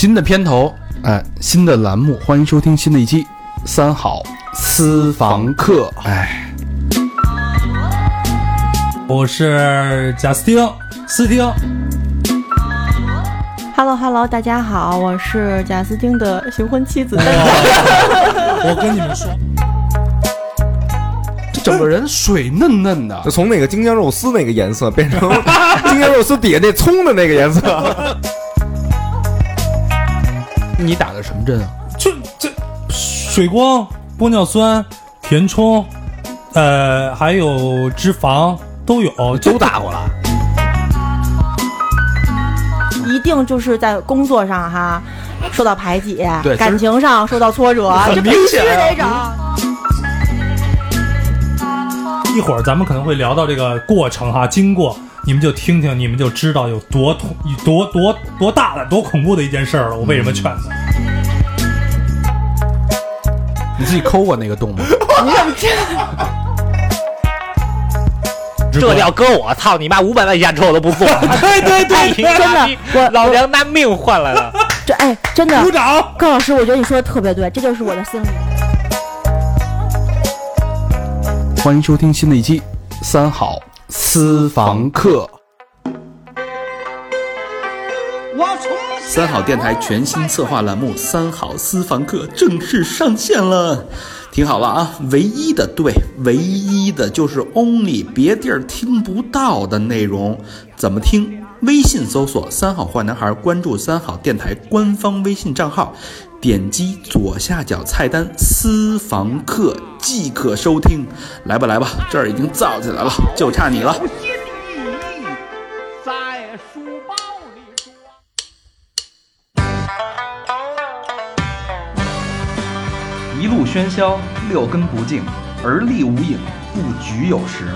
新的片头，哎，新的栏目，欢迎收听新的一期《三好私房客》。哎，我是贾斯汀，斯汀。Hello Hello，大家好，我是贾斯汀的新婚妻子。我跟你们说，这整个人水嫩嫩的就，从那个京酱肉丝那个颜色变成 京酱肉丝底下那葱的那个颜色。什么针啊？这这水光、玻尿酸、填充，呃，还有脂肪都有，都打过了。一定就是在工作上哈受到排挤，对感情上受到挫折，这必须明显啊得整。一会儿咱们可能会聊到这个过程哈，经过你们就听听，你们就知道有多痛、多多多大的、多恐怖的一件事儿了。我为什么劝他？你自己抠过那个洞吗？你怎么知这要搁我，操你妈！五百万演出我都不做。对对对，真的我老娘拿命换来了。这哎，真的鼓，掌！高老师，我觉得你说的特别对，这就是我的心理。欢迎收听新的一期《三好私房课》。三好电台全新策划栏目《三好私房课》正式上线了，听好了啊！唯一的对，唯一的就是 only，别地儿听不到的内容，怎么听？微信搜索“三好坏男孩”，关注三好电台官方微信账号，点击左下角菜单“私房课”即可收听。来吧，来吧，这儿已经造起来了，就差你了。喧嚣，六根不净，而立无影，不局有时。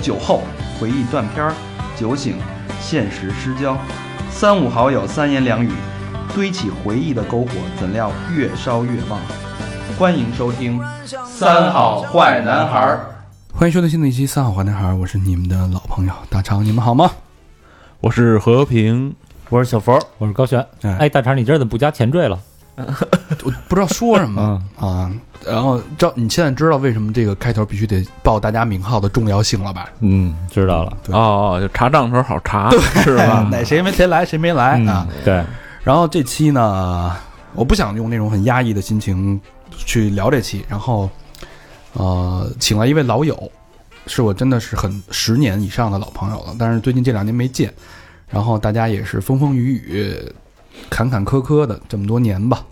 酒后回忆断片儿，酒醒现实失焦。三五好友三言两语，堆起回忆的篝火，怎料越烧越旺。欢迎收听《三好坏男孩》。欢迎收听新的一期《三好坏男孩》，我是你们的老朋友大长，你们好吗？我是和平，我是小佛，我是高璇。哎哎，大肠，你这儿怎么不加前缀了？我不知道说什么啊。然后，知道你现在知道为什么这个开头必须得报大家名号的重要性了吧？嗯，知道了。对哦哦，就查账的时候好查，是吧？哪谁没谁来谁没来啊？对，然后这期呢，我不想用那种很压抑的心情去聊这期，然后呃，请来一位老友，是我真的是很十年以上的老朋友了，但是最近这两年没见，然后大家也是风风雨雨、坎坎坷坷的这么多年吧。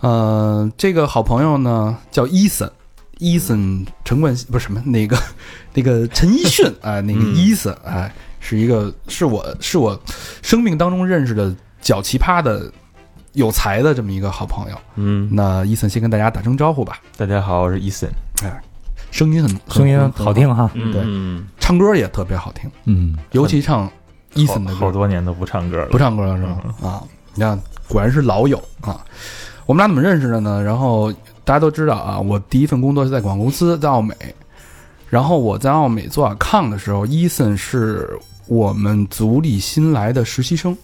呃，这个好朋友呢叫伊森，伊森陈冠希不是什么那个 那个陈奕迅啊、那个嗯。伊森哎、是一个是我是我生命当中认识的较奇葩的有才的这么一个好朋友。嗯，那伊森先跟大家打声招呼吧，大家好，我是伊森，哎声音很很声音好听哈。对。嗯，唱歌也特别好听，嗯，尤其唱伊森的歌。好好多年都不唱歌了，不唱歌了是吧？啊，你看，果然是老友啊。我们俩怎么认识的呢？然后大家都知道啊，我第一份工作是在广告公司，在奥美。然后我在奥美做 account 的时候，伊森是我们组里新来的实习生，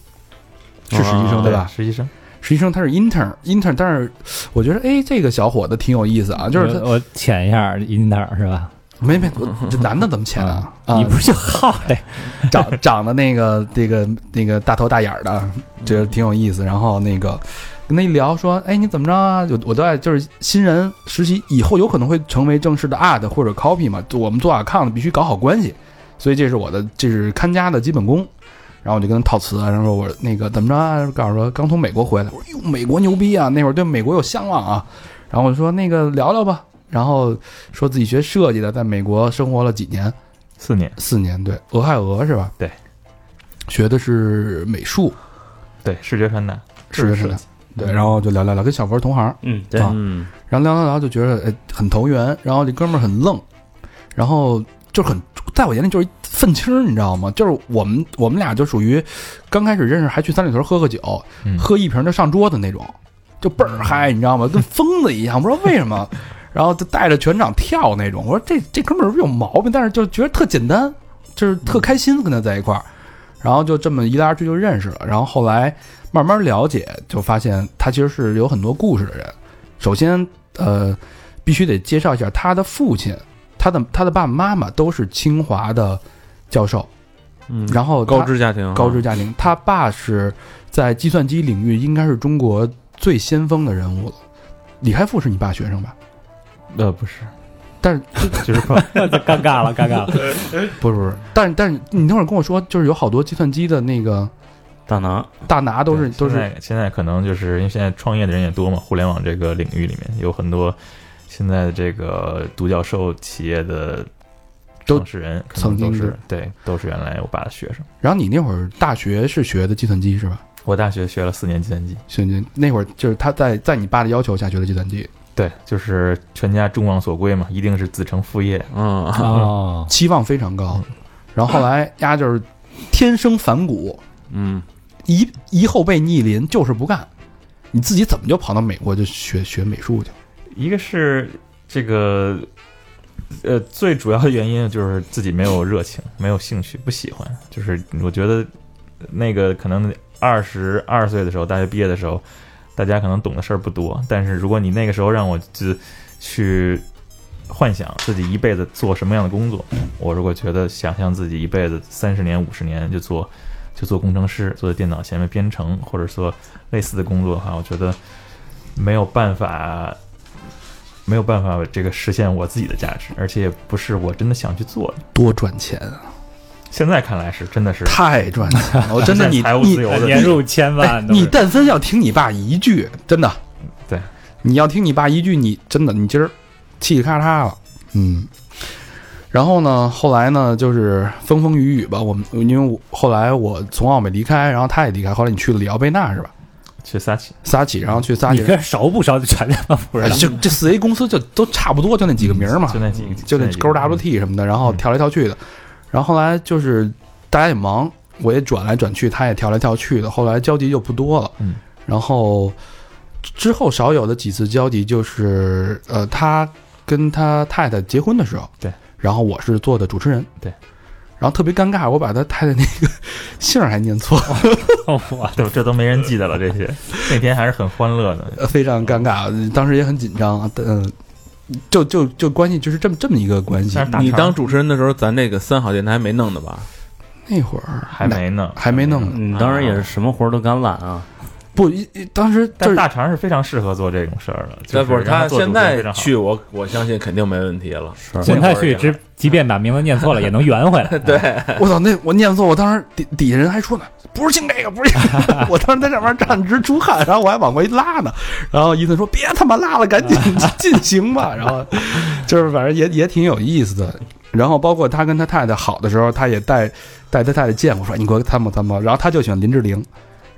是实习生、啊对吧？实习生，实习生他是 intern，intern，但是我觉得哎，这个小伙子挺有意思啊，就是他我我潜一下 intern 是吧？没没，这男的怎么潜啊？啊，你不是就好嘞？长长得那个这个那个大头大眼儿的，觉得挺有意思。然后那个跟他一聊说，哎，你怎么着啊？就我都爱就是新人实习以后有可能会成为正式的 art 或者 copy 嘛，我们做 account 必须搞好关系，所以这是我的这是看家的基本功。然后我就跟他套词啊，然后说我那个怎么着啊？告诉说刚从美国回来，我说哟，美国牛逼啊！那会儿对美国有向往啊。然后我说那个聊聊吧，然后说自己学设计的，在美国生活了几年，四年，四年，对，俄亥俄是吧？对，学的是美术，对，视觉传达，视觉传达，对，然后就聊聊聊，跟小佛同行，嗯，对。啊嗯，然后聊聊聊就觉得哎很投缘，然后这哥们儿很愣，然后就很在我眼里就是一愤青儿，你知道吗？就是我们我们俩就属于刚开始认识还去三里屯喝个酒，嗯。喝一瓶就上桌子那种，就倍儿嗨，你知道吗？跟疯子一样，不知道为什么。然后就带着全场跳那种，我说这这哥们儿是不是有毛病？但是就觉得特简单，就是特开心跟他在一块儿。然后就这么一来二去就认识了，然后后来慢慢了解，就发现他其实是有很多故事的人。首先，呃，必须得介绍一下他的父亲，他的他的爸爸妈妈都是清华的教授，嗯，然后高知家庭啊，高知家庭，他爸是在计算机领域应该是中国最先锋的人物了。李开复是你爸学生吧？呃，不是，但是 就是说 尴尬了，尴尬了。不是不是，但是但是你那会儿跟我说，就是有好多计算机的那个大拿，大拿都是都是现在现在可能就是因为现在创业的人也多嘛，互联网这个领域里面有很多现在的这个独角兽企业的创始人，可能都是曾经是对，都是原来我爸的学生。然后你那会儿大学是学的计算机是吧？我大学学了四年计算机，计算机那会儿就是他在在你爸的要求下学的计算机，对，就是全家众望所归嘛，一定是子承父业。嗯，哦，期望非常高。然后后来丫就是天生反骨，嗯，一一后被逆鳞，就是不干。你自己怎么就跑到美国就学学美术去了？一个是这个，呃，最主要的原因就是自己没有热情，没有兴趣，不喜欢。就是我觉得那个可能二十二岁的时候，大学毕业的时候，大家可能懂的事儿不多。但是如果你那个时候让我就去幻想自己一辈子做什么样的工作，我如果觉得想象自己一辈子三十年、五十年就做就做工程师，坐在电脑前面编程，或者说类似的工作的话，我觉得没有办法，没有办法这个实现我自己的价值，而且也不是我真的想去做。多赚钱啊！现在看来是真的是太赚钱了！我 真的你财务你自由的年入千哎万，你但凡要听你爸一句，真的，对，你要听你爸一句，你真的你今儿气里咔嚓了，嗯。然后呢，后来呢，就是风风雨雨吧。我们因为我后来我从奥美离开，然后他也离开，后来你去了里奥贝纳是吧？去撒起，撒起，然后去撒起。你这熟不熟？全他妈不知哎道。这这四 A 公司就都差不多，就那几个名儿嘛，就那几个，就那勾 WT 什么的，然后跳来跳去的。然后后来就是大家也忙，我也转来转去，他也跳来跳去的。后来交集就不多了。嗯，然后之后少有的几次交集就是，呃，他跟他太太结婚的时候，对，然后我是做的主持人，对。然后特别尴尬，我把他太太那个 姓儿还念错了，我对，这都没人记得了。这些那天还是很欢乐的。呃非常尴尬，当时也很紧张，嗯、就就就关系就是这么这么一个关系你当主持人的时候，咱这个三好电台没弄的吧？那会儿还没呢，还没弄呢，你当时也是什么活都敢揽啊！不，一一当时就是但大肠是非常适合做这种事儿的。就这不是他现在去，我我相信肯定没问题了。是现在去，只即便把名字念错了，也能圆回来。对，我操，那我念错，我当时底底下人还说呢，不是姓这个，不是姓这个。我当时在上面站直出汗，然后我还往回拉呢。然后伊森说：“别他妈拉了，赶紧进行吧。”然后就是反正也也挺有意思的。然后包括他跟他太太好的时候，他也带带他太太见我，说：“你给我参谋参谋。”然后他就喜欢林志玲，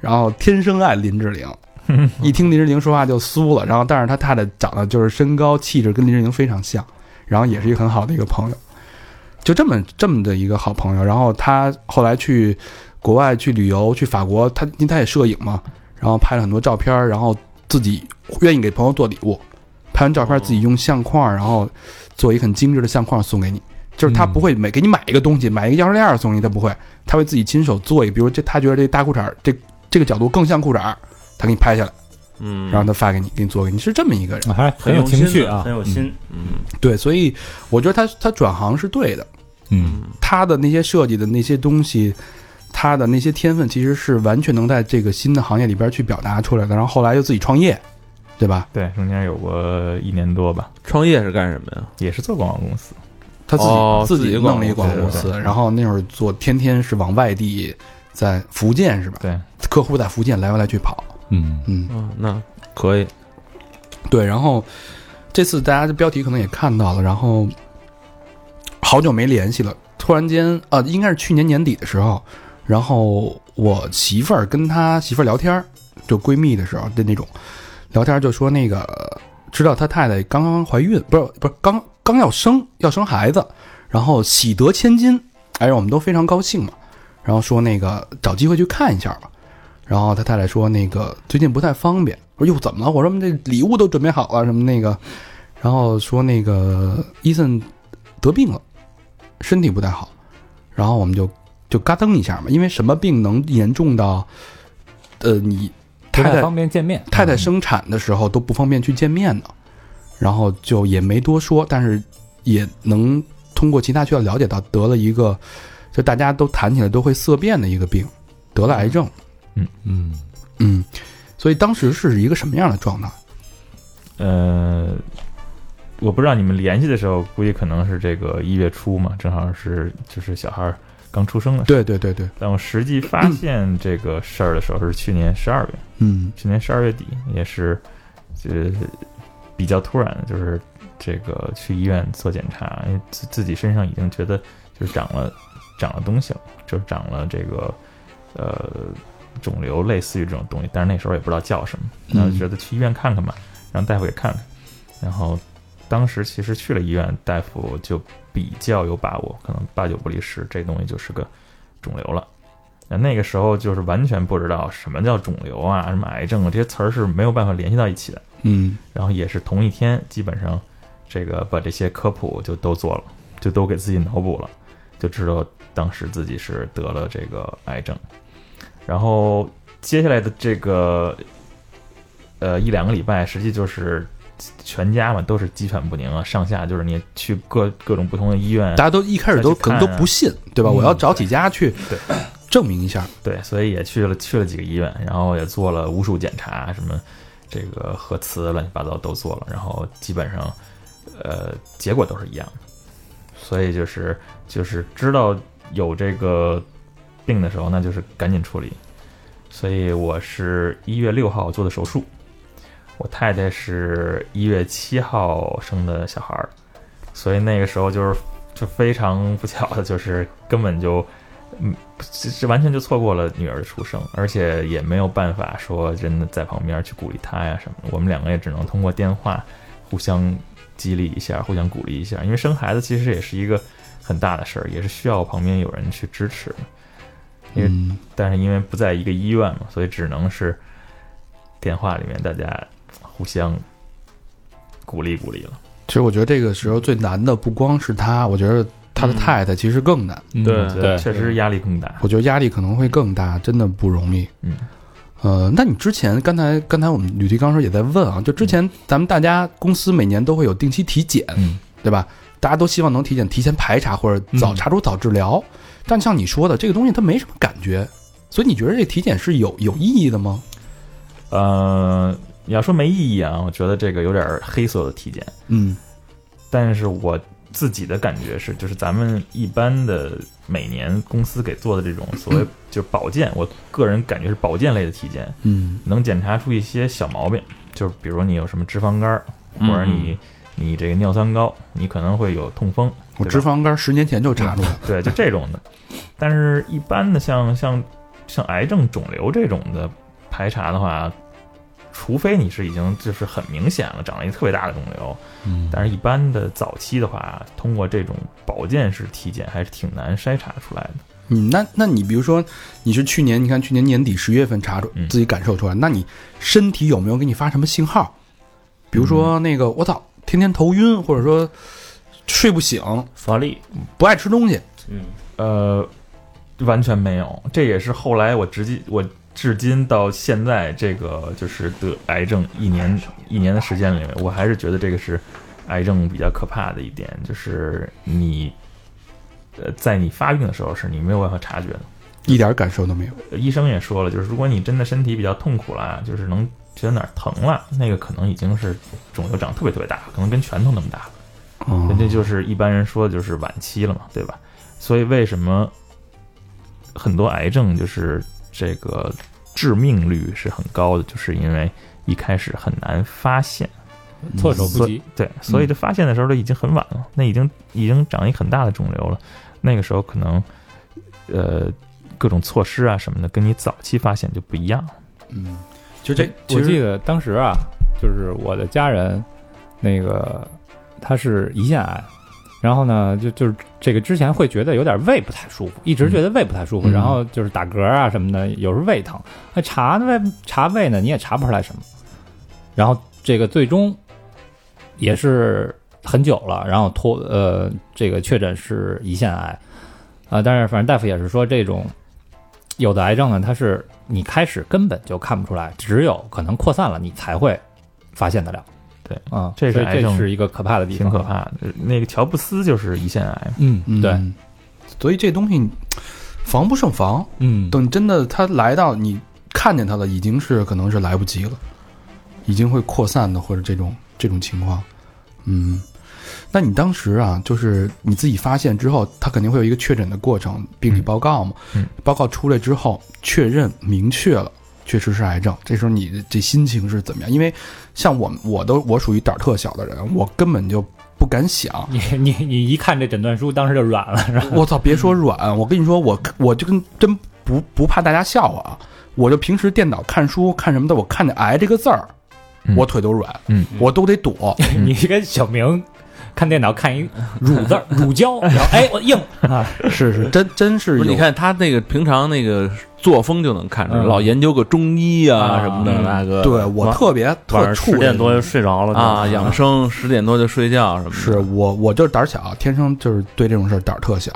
然后天生爱林志玲。一听林志玲说话就酥了，然后但是他太太长得就是身高气质跟林志玲非常像，然后也是一个很好的一个朋友。就这么这么的一个好朋友，然后他后来去国外去旅游，去法国，他因为他也摄影嘛，然后拍了很多照片，然后自己愿意给朋友做礼物，拍完照片自己用相框，然后做一个很精致的相框送给你。就是他不会每给你买一个东西，买一个钥匙链送你，他不会，他会自己亲手做一个，比如这他觉得这大裤衩儿这这个角度更像裤衩儿，他给你拍下来，嗯，然后他发给你，给你做给你，是这么一个人。还很有情趣啊很。有心。嗯对，所以我觉得他他转行是对的。嗯，他的那些设计的那些东西，他的那些天分，其实是完全能在这个新的行业里边去表达出来的。然后后来又自己创业，对吧？对，中间有过一年多吧，创业是干什么呀？也是做广告公司。他自己、哦自自己弄了一个广告公司，然后那会儿做天天是往外地，在福建是吧？对，客户在福建来回来去跑，嗯，嗯，嗯，那可以。对。然后这次大家的标题可能也看到了，然后好久没联系了，突然间呃，应该是去年年底的时候，然后我媳妇儿跟她媳妇儿聊天儿，就闺蜜的时候的那种聊天，就说那个知道他太太刚刚怀孕，不是不是刚刚要生要生孩子，然后喜得千金，哎，我们都非常高兴嘛。然后说那个找机会去看一下吧。然后他太太说那个最近不太方便。我说哟怎么了？我说我们这礼物都准备好了什么那个，然后说那个伊森得病了，身体不太好，然后我们就就嘎噔一下嘛，因为什么病能严重到，呃，你太太方便见面。太太生产的时候都不方便去见面呢，然后就也没多说，但是也能通过其他渠道了解到得了一个，就大家都谈起来都会色变的一个病，得了癌症。嗯，嗯嗯，所以当时是一个什么样的状态？呃，我不知道你们联系的时候，估计可能是这个一月初嘛，正好是就是小孩儿刚出生的。对对对对，但我实际发现这个事儿的时候是去年十二月，嗯去年十二月底，也是就是比较突然的，就是这个去医院做检查，因为自自己身上已经觉得就是长了长了东西了，就是长了这个呃肿瘤，类似于这种东西，但是那时候也不知道叫什么，然后就觉得去医院看看吧，让大夫给看看，然后当时其实去了医院，大夫就比较有把握，可能八九不离十，这东西就是个肿瘤了。那那个时候就是完全不知道什么叫肿瘤啊，什么癌症啊，这些词儿是没有办法联系到一起的。嗯然后也是同一天，基本上这个把这些科普就都做了，就都给自己脑补了，就知道当时自己是得了这个癌症。然后接下来的这个呃一两个礼拜，实际就是全家嘛都是鸡犬不宁啊，上下就是你去各各种不同的医院大，家都一开始都可能都不信，对吧？嗯我要找几家去对证明一下。对，所以也去了去了几个医院，然后也做了无数检查，什么这个核磁乱七八糟都做了，然后基本上呃结果都是一样的，所以就是就是知道有这个病的时候，那就是赶紧处理。所以我是一月六号做的手术，我太太是一月七号生的小孩儿，所以那个时候就是就非常不巧的，就是根本就嗯，这这完全就错过了女儿的出生，而且也没有办法说真的在旁边去鼓励她呀什么的。我们两个也只能通过电话互相激励一下，互相鼓励一下。因为生孩子其实也是一个很大的事儿，也是需要旁边有人去支持。因为嗯但是因为不在一个医院嘛，所以只能是电话里面大家互相鼓励鼓励了。其实我觉得这个时候最难的不光是他，我觉得他的嗯太太其实更难。嗯对对，确实压力更大。我觉得压力可能会更大，真的不容易。嗯，呃，那你之前刚才刚才我们吕迪刚说也在问啊，就之前咱们大家公司每年都会有定期体检，嗯对吧？大家都希望能体检提前排查或者早嗯查出早治疗，但像你说的这个东西它没什么感觉，所以你觉得这体检是有有意义的吗？呃，你要说没意义啊，我觉得这个有点黑色的体检。嗯但是我自己的感觉是，就是咱们一般的每年公司给做的这种所谓就是保健，我个人感觉是保健类的体检，嗯能检查出一些小毛病，就是比如你有什么脂肪肝儿，或者你你这个尿酸高，你可能会有痛风，我脂肪肝十年前就查出来了。对，就这种的。但是，一般的像像像癌症、肿瘤这种的排查的话，除非你是已经就是很明显了，长了一个特别大的肿瘤，嗯但是一般的早期的话，通过这种保健式体检还是挺难筛查出来的。嗯，那那你比如说你是去年，你看去年年底十月份查出嗯自己感受出来，那你身体有没有给你发什么信号？比如说那个我操，天天头晕，或者说睡不醒，乏力，不爱吃东西。嗯，呃，完全没有，这也是后来我直接我至今到现在这个就是得癌症一年一年的时间里面，我还是觉得这个是癌症比较可怕的一点，就是你呃在你发病的时候是你没有办法察觉的。一点感受都没有。呃医生也说了，就是如果你真的身体比较痛苦了，就是能觉得哪儿疼了，那个可能已经是肿瘤长得特别特别大，可能跟拳头那么大了。哦人家就是一般人说的就是晚期了嘛，对吧？所以为什么很多癌症就是这个致命率是很高的，就是因为一开始很难发现，措手不及。对，所以这发现的时候都已经很晚了，那已经已经长一很大的肿瘤了，那个时候可能呃各种措施啊什么的，跟你早期发现就不一样了。嗯，就这，我记得当时啊，就是我的家人，那个他是胰腺癌，然后呢，就就是这个之前会觉得有点胃不太舒服，一直觉得胃不太舒服，嗯然后就是打嗝啊什么的，有时候胃疼，那查胃查胃呢，你也查不出来什么，然后这个最终也是很久了，然后脱呃这个确诊是胰腺癌。啊、但是反正大夫也是说，这种有的癌症呢，它是你开始根本就看不出来，只有可能扩散了，你才会发现得了。对啊、这是这是一个可怕的地方，挺可。怕的。那个乔布斯就是胰腺癌，嗯，嗯对，，所以这东西防不胜防。嗯，等真的他来到你看见他了，已经是可能是来不及了，已经会扩散的或者这种这种情况。嗯，那你当时啊，就是你自己发现之后，他肯定会有一个确诊的过程，病理报告嘛。嗯报告出来之后，确认明确了。确实是癌症，这时候你的这心情是怎么样？因为像我，我都我属于胆儿特小的人，我根本就不敢想，你你你一看这诊断书，当时就软了，是吧？我操！别说软，我跟你说，我我就跟真不不怕大家笑话啊！我就平时电脑看书看什么的，我看见“癌”这个字儿，嗯我腿都软，嗯，我都得躲。你跟小明看电脑看一乳字儿 乳胶，然后哎我硬。啊，是是，真真是有。不是，你看他那个平常那个作风就能看出来，嗯。老研究个中医啊啊什么的，嗯。那个对我特别晚特上怵十点多就睡着了啊，养生十点多就睡觉什么的。是我我就是胆儿小，天生就是对这种事儿胆儿特小，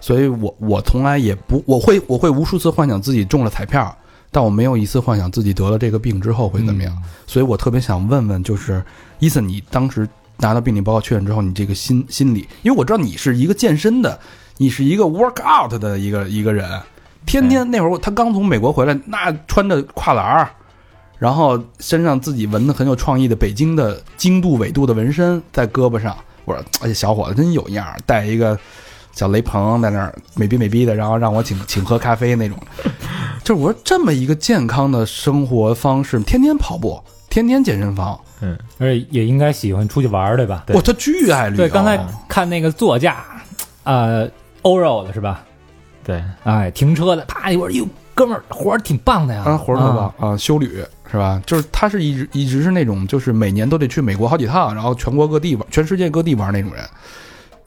所以我我从来也不我会我会无数次幻想自己中了彩票，但我没有一次幻想自己得了这个病之后会怎么样。所以我特别想问问，就是伊森，你当时拿到病理报告确认之后，你这个心心理，因为我知道你是一个健身的，你是一个 work out 的一个一个人，天天那会儿他刚从美国回来，那穿着跨栏儿，然后身上自己纹的很有创意的北京的经度纬度的纹身在胳膊上，我说哎，小伙子真有样儿，带一个小雷朋在那儿美逼美逼的，然后让我请请喝咖啡那种，就是我说这么一个健康的生活方式，天天跑步，天天健身房，而且也应该喜欢出去玩儿，对吧？对哇，他巨爱旅游。对，刚才看那个座驾，呃，欧肉的是吧？对，哎，停车的，啪一会儿，哟，哥们儿活儿挺棒的呀，啊，活儿特棒啊，修旅是吧？就是他是一直一直是那种，就是每年都得去美国好几趟，然后全国各地玩，全世界各地玩那种人，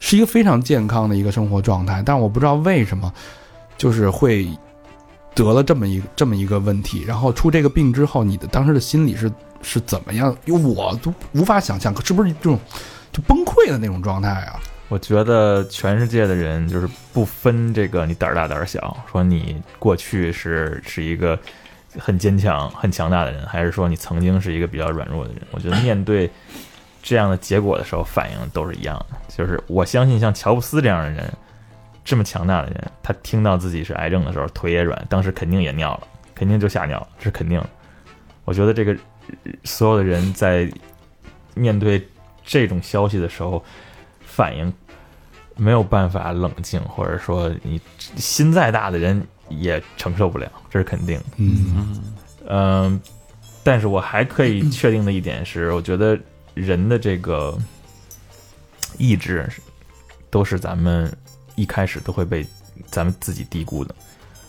是一个非常健康的一个生活状态。但我不知道为什么，就是会得了这么一个这么一个问题，然后出这个病之后，你的当时的心理是是怎么样？因为我都无法想象，是不是这种就崩溃的那种状态啊？我觉得全世界的人就是不分这个你胆儿大胆儿小，说你过去是是一个很坚强、很强大的人，还是说你曾经是一个比较软弱的人。我觉得面对这样的结果的时候，反应都是一样的。就是我相信像乔布斯这样的人，这么强大的人，他听到自己是癌症的时候，腿也软，当时肯定也尿了，肯定就吓尿了，这是肯定的。我觉得这个所有的人在面对这种消息的时候，反应没有办法冷静，或者说你心再大的人也承受不了，这是肯定的。嗯嗯，但是我还可以确定的一点是，我觉得人的这个意志都是咱们一开始都会被咱们自己低估的。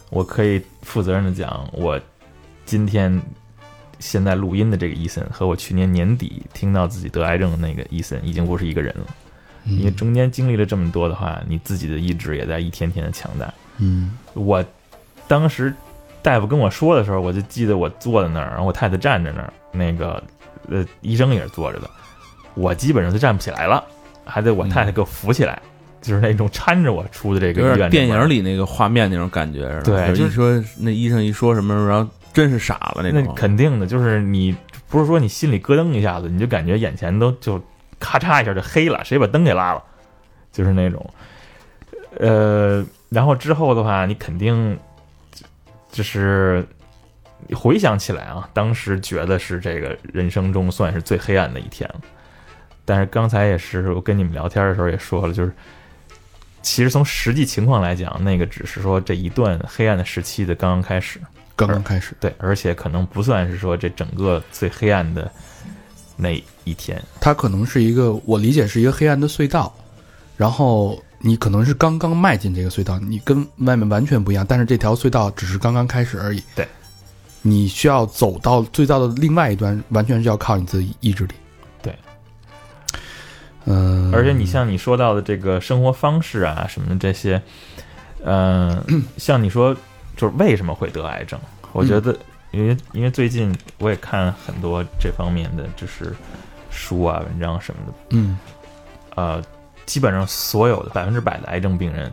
我可以负责任的讲，我今天现在录音的这个伊森和我去年年底听到自己得癌症的那个伊森已经不是一个人了。嗯因为中间经历了这么多的话，你自己的意志也在一天天的强大。嗯我当时大夫跟我说的时候，我就记得我坐在那儿，然后我太太站在那儿，那个呃医生也是坐着的，我基本上就站不起来了，还得我太太给我扶起来，就是那种搀着我出的这个有点医院电影里那个画面那种感觉似的。对就是一说那医生一说什么，然后真是傻了那那。肯定的，就是你不是说你心里咯噔一下子，你就感觉眼前都就咔嚓一下就黑了，谁把灯给拉了，就是那种，呃，然后之后的话，你肯定就是回想起来啊，当时觉得是这个人生中算是最黑暗的一天了。但是刚才也是我跟你们聊天的时候也说了，就是其实从实际情况来讲，那个只是说这一段黑暗的时期的刚刚开始。刚刚开始，对，而且可能不算是说这整个最黑暗的那一天。它可能是一个，我理解是一个黑暗的隧道，然后你可能是刚刚迈进这个隧道，你跟外面完全不一样，但是这条隧道只是刚刚开始而已。对，你需要走到隧道的另外一端，完全是要靠你自己意志力。对，嗯、而且你像你说到的这个生活方式啊什么的这些，嗯、像你说就是为什么会得癌症？我觉得，因为因为最近我也看很多这方面的就是书啊、文章什么的，嗯。呃，基本上所有的百分之百的癌症病人，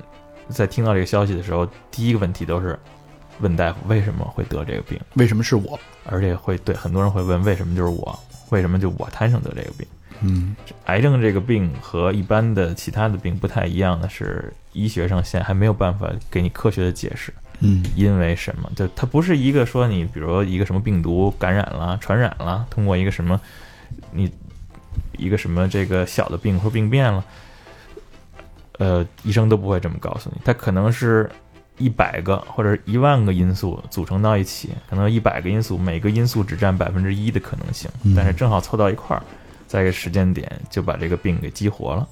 在听到这个消息的时候，第一个问题都是问大夫为什么会得这个病，为什么是我？而且会对很多人会问为什么就是我，为什么就我摊上得这个病？嗯。癌症这个病和一般的其他的病不太一样的是，医学上现在还没有办法给你科学的解释，嗯因为什么？就它不是一个说你，比如说一个什么病毒感染了、传染了，通过一个什么你一个什么这个小的病或病变了，呃，医生都不会这么告诉你，它可能是一百个或者一万个因素组成到一起，可能一百个因素，每个因素只占百分之一的可能性，嗯但是正好凑到一块儿，在一个时间点就把这个病给激活了。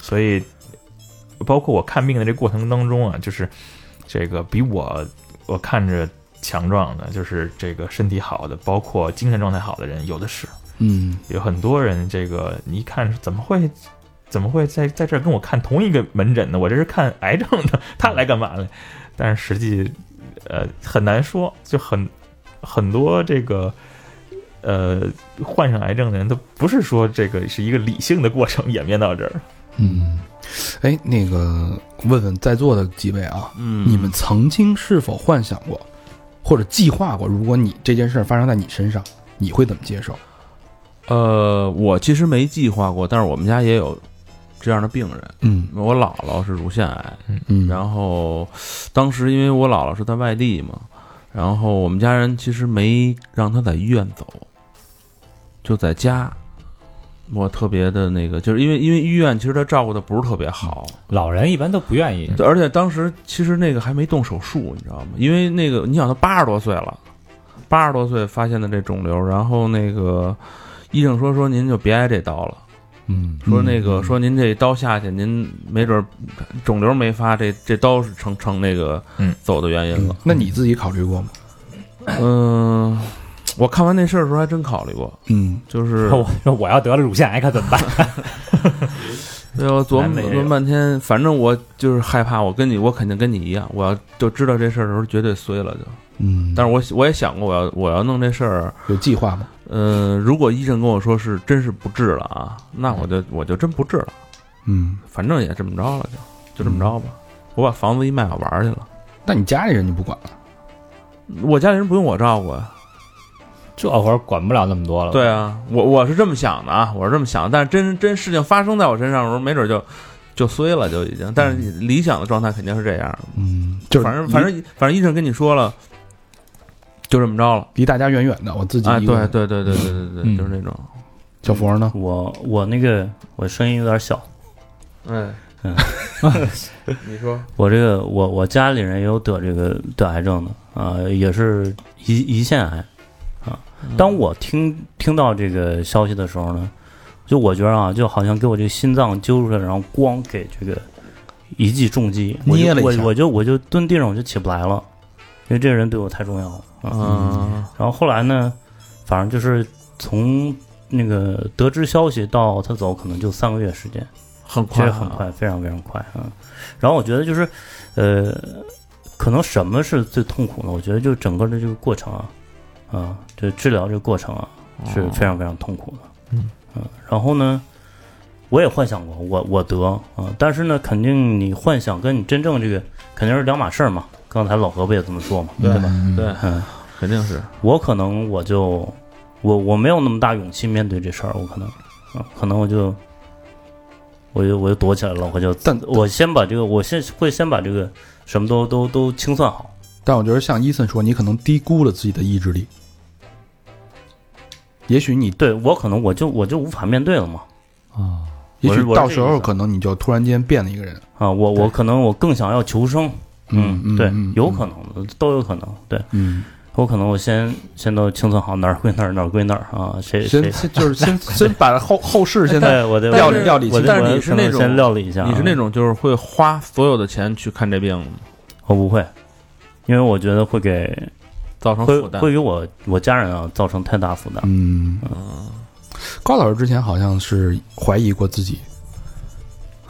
所以，包括我看病的这过程当中啊，就是这个比我我看着强壮的，就是这个身体好的，包括精神状态好的人有的是。嗯有很多人，这个你一看怎么会怎么会在在这儿跟我看同一个门诊呢？我这是看癌症的，他来干嘛来？但是实际呃很难说，就很很多这个呃患上癌症的人都不是说这个是一个理性的过程演变到这儿。嗯，哎，那个问问在座的几位啊，嗯，你们曾经是否幻想过，或者计划过，如果你这件事儿发生在你身上，你会怎么接受？呃，我其实没计划过，但是我们家也有这样的病人。嗯我姥姥是乳腺癌，嗯，然后当时因为我姥姥是在外地嘛，然后我们家人其实没让她在医院走，就在家。我特别的那个，就是因为因为医院其实他照顾的不是特别好，老人一般都不愿意。对而且当时其实那个还没动手术，你知道吗？因为那个你想他八十多岁了，八十多岁发现的这肿瘤，然后那个医生说说您就别挨这刀了。嗯，说那个嗯说您这刀下去，您没准儿肿瘤没发，这这刀是成成那个嗯走的原因了嗯。那你自己考虑过吗？嗯，我看完那事儿的时候还真考虑过，嗯就是 我说我要得了乳腺癌可怎么办？对我琢磨琢磨半天，反正我就是害怕，我跟你我肯定跟你一样，我要就知道这事儿的时候绝对衰了就。嗯，但是我我也想过，我要我要弄这事儿，有计划吗？呃，如果医生跟我说是真是不治了啊，那我就我就真不治了，嗯，反正也这么着了就就这么着吧，我把房子一卖我玩儿去了。那你家里人就不管了？我家里人不用我照顾啊。这会儿管不了那么多了。对，啊，我我是这么想的啊，我是这么想的，但是真真事情发生在我身上的时候，没准就就衰了，就已经。但是理想的状态肯定是这样，嗯，就是反正反正反正医生跟你说了，就这么着了。离大家远远的，我自己对对对对对对对，嗯就是那种。小佛呢？我我那个我声音有点小，哎，嗯，你说，我这个我我家里人也有得这个得癌症的啊、也是胰胰腺癌啊。当我听听到这个消息的时候呢，就我觉得啊，就好像给我这个心脏揪出来，然后咣给这个一记重击，捏了一下我我就我就蹲地上我就起不来了，因为这个人对我太重要了啊。嗯然后后来呢，反正就是从那个得知消息到他走，可能就三个月时间。很快很快，非常非常快啊。然后我觉得就是，呃，可能什么是最痛苦呢？我觉得就整个的这个过程啊，啊，这治疗这个过程啊，是非常非常痛苦的。嗯然后呢，我也幻想过我我得啊，但是呢，肯定你幻想跟你真正这个肯定是两码事儿嘛。刚才老何不也这么说嘛，对吧？对，嗯，肯定是。我可能我就我我没有那么大勇气面对这事儿，我可能啊，可能我就我就我就躲起来了，我就但我先把这个，我先会先把这个什么都都都清算好。但我觉得像伊森说，你可能低估了自己的意志力。也许你，对我可能我就我就无法面对了嘛。啊，也许我到时候可能你就突然间变了一个人。啊，我我可能我更想要求生，嗯嗯对，有可能的都有可能，对。嗯，我可能我先先都清算好哪儿归哪儿哪儿归哪儿啊，谁谁就是先 先把后后事现在我得料理料理但是你是那种先料理一下啊，你是那种就是会花所有的钱去看这病吗，我不会，因为我觉得会给造成负担。会会给我我家人啊造成太大负担。嗯，高老师之前好像是怀疑过自己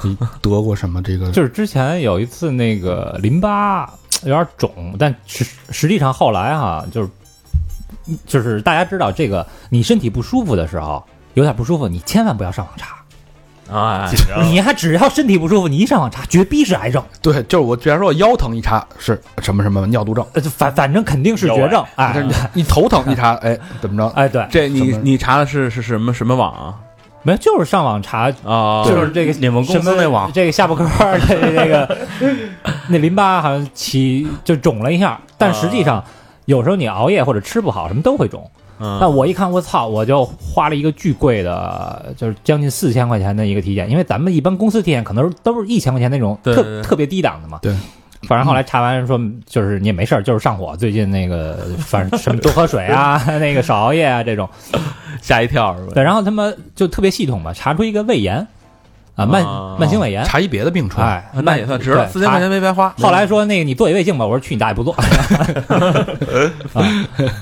你 得过什么这个，就是之前有一次那个淋巴有点肿，但实实际上后来哈、就是就是大家知道这个，你身体不舒服的时候，有点不舒服，你千万不要上网查，啊，你还只要身体不舒服，你一上网查，绝逼是癌症，对，就是我，比方说我腰疼一查是什么什么尿毒症，反反正肯定是绝症，哎你头疼一查，哎，怎么着？哎，对，这你你查的是是什么什么网啊？没有，就是上网查，啊，就是这个你们公司那网这个下巴颏儿，这这个 那淋巴好像起就肿了一下，但实际上有时候你熬夜或者吃不好，什么都会肿。嗯那我一看，我操，我就花了一个巨贵的，就是将近四千块钱的一个体检，因为咱们一般公司体检可能都是一千块钱那种特特别低档的嘛。对。反正后来查完说，就是你也没事儿，就是上火，最近那个反正什么多喝水啊，那个少熬夜啊这种。吓一跳是吧？对，然后他们就特别系统吧，查出一个胃炎啊，慢哦慢性胃炎。查一别的病出来，哎，那也算值了，四千块钱没白花。后来说那个你做一胃镜吧，我说去你大爷不做。啊，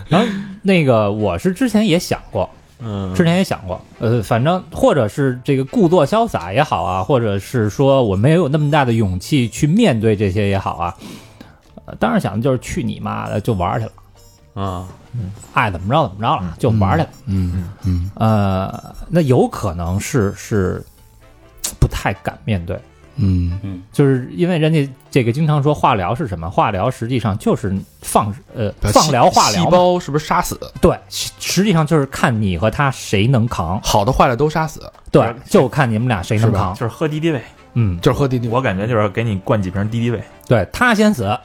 然后那个我是之前也想过，嗯，之前也想过，呃，反正或者是这个故作潇洒也好啊，或者是说我没有那么大的勇气去面对这些也好啊，呃，当时想的就是去你妈的，就玩去了，啊，爱怎么着怎么着了，就玩去了。嗯嗯呃，那有可能是是不太敢面对。嗯。嗯，就是因为人家这个经常说化疗是什么？化疗实际上就是放呃放疗化疗细，胞是不是杀死？对，实实际上就是看你和他谁能扛，好的坏的都杀死，对，就看你们俩谁能扛。就是喝敌敌畏，嗯，就是喝滴滴。我感觉就是给你灌几瓶敌敌畏，对他先死，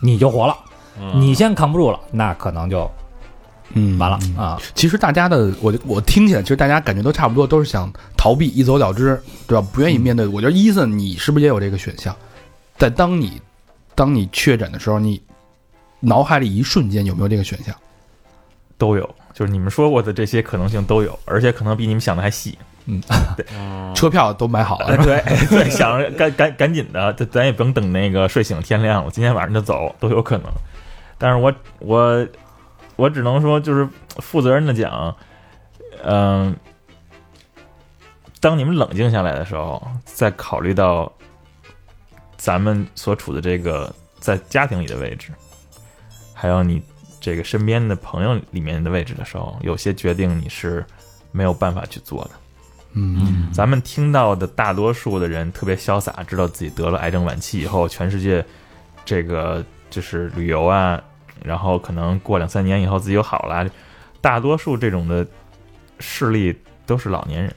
你就活了；嗯。你先扛不住了，那可能就嗯完了嗯啊。其实大家的，我我听起来，其实大家感觉都差不多，都是想逃避，一走了之，对吧？不愿意面对。我觉得伊森，你是不是也有这个选项？在当你当你确诊的时候，你脑海里一瞬间有没有这个选项？都有，就是你们说过的这些可能性都有，而且可能比你们想的还细。嗯，对车票都买好了，呃，对 对，想着赶赶赶紧的，咱咱也不用等那个睡醒天亮了，今天晚上就走都有可能。但是我我我只能说，就是负责任的讲，嗯、当你们冷静下来的时候，再考虑到咱们所处的这个在家庭里的位置，还有你这个身边的朋友里面的位置的时候，有些决定你是没有办法去做的。嗯咱们听到的大多数的人特别潇洒，知道自己得了癌症晚期以后，全世界这个就是旅游啊，然后可能过两三年以后自己又好了。大多数这种的事例都是老年人，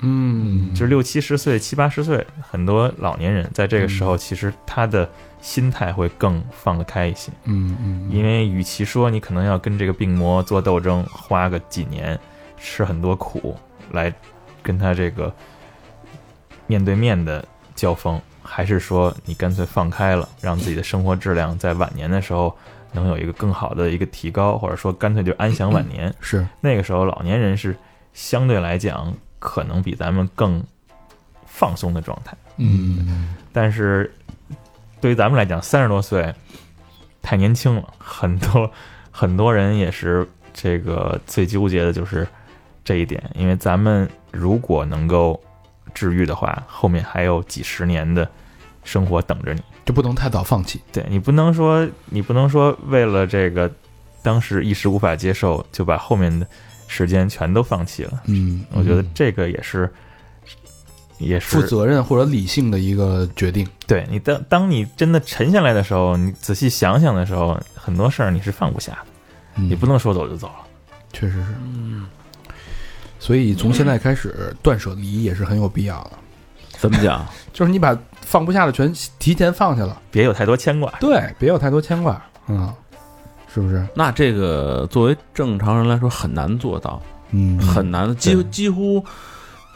嗯，就是六七十岁、七八十岁，很多老年人在这个时候，其实他的心态会更放得开一些。嗯嗯，因为与其说你可能要跟这个病魔做斗争，花个几年，吃很多苦来跟他这个面对面的交锋，还是说你干脆放开了，让自己的生活质量在晚年的时候能有一个更好的一个提高，或者说干脆就安享晚年。是那个时候老年人是相对来讲可能比咱们更放松的状态。嗯但是对于咱们来讲，三十多岁太年轻了，很多 很多人也是这个最纠结的就是这一点，因为咱们如果能够治愈的话，后面还有几十年的生活等着你。就不能太早放弃。对你不能说你不能说为了这个当时一时无法接受，就把后面的时间全都放弃了。嗯，我觉得嗯这个也是也是负责任或者理性的一个决定。对你当当你真的沉下来的时候，你仔细想想的时候，很多事儿你是放不下的，嗯你不能说走就走了。确实是。嗯所以从现在开始，断舍离也是很有必要的。怎么讲？就是你把放不下的全提前放下了，别有太多牵挂。对，别有太多牵挂，嗯，是不是？那这个作为正常人来说很难做到，嗯，很难，几乎几乎。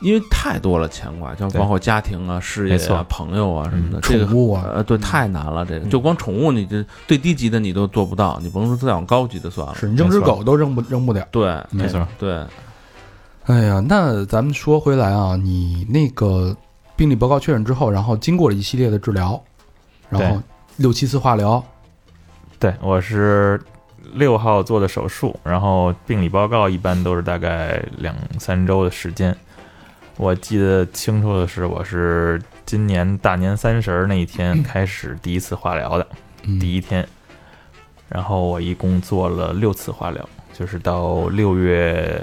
因为太多了牵挂，像包括家庭啊、事业啊、朋友啊什么的，宠物啊呃，对，太难了。这个就光宠物，你这最低级的你都做不到，你甭说再往高级的算了。是你扔只狗都扔不扔不了。对，没错，对，哎呀，那咱们说回来啊，你那个病理报告确诊之后，然后经过了一系列的治疗，然后六七次化疗，对我是六号做的手术，然后病理报告一般都是大概两三周的时间。我记得清楚的是，我是今年大年三十儿那一天开始第一次化疗的，嗯。第一天，然后我一共做了六次化疗，就是到六月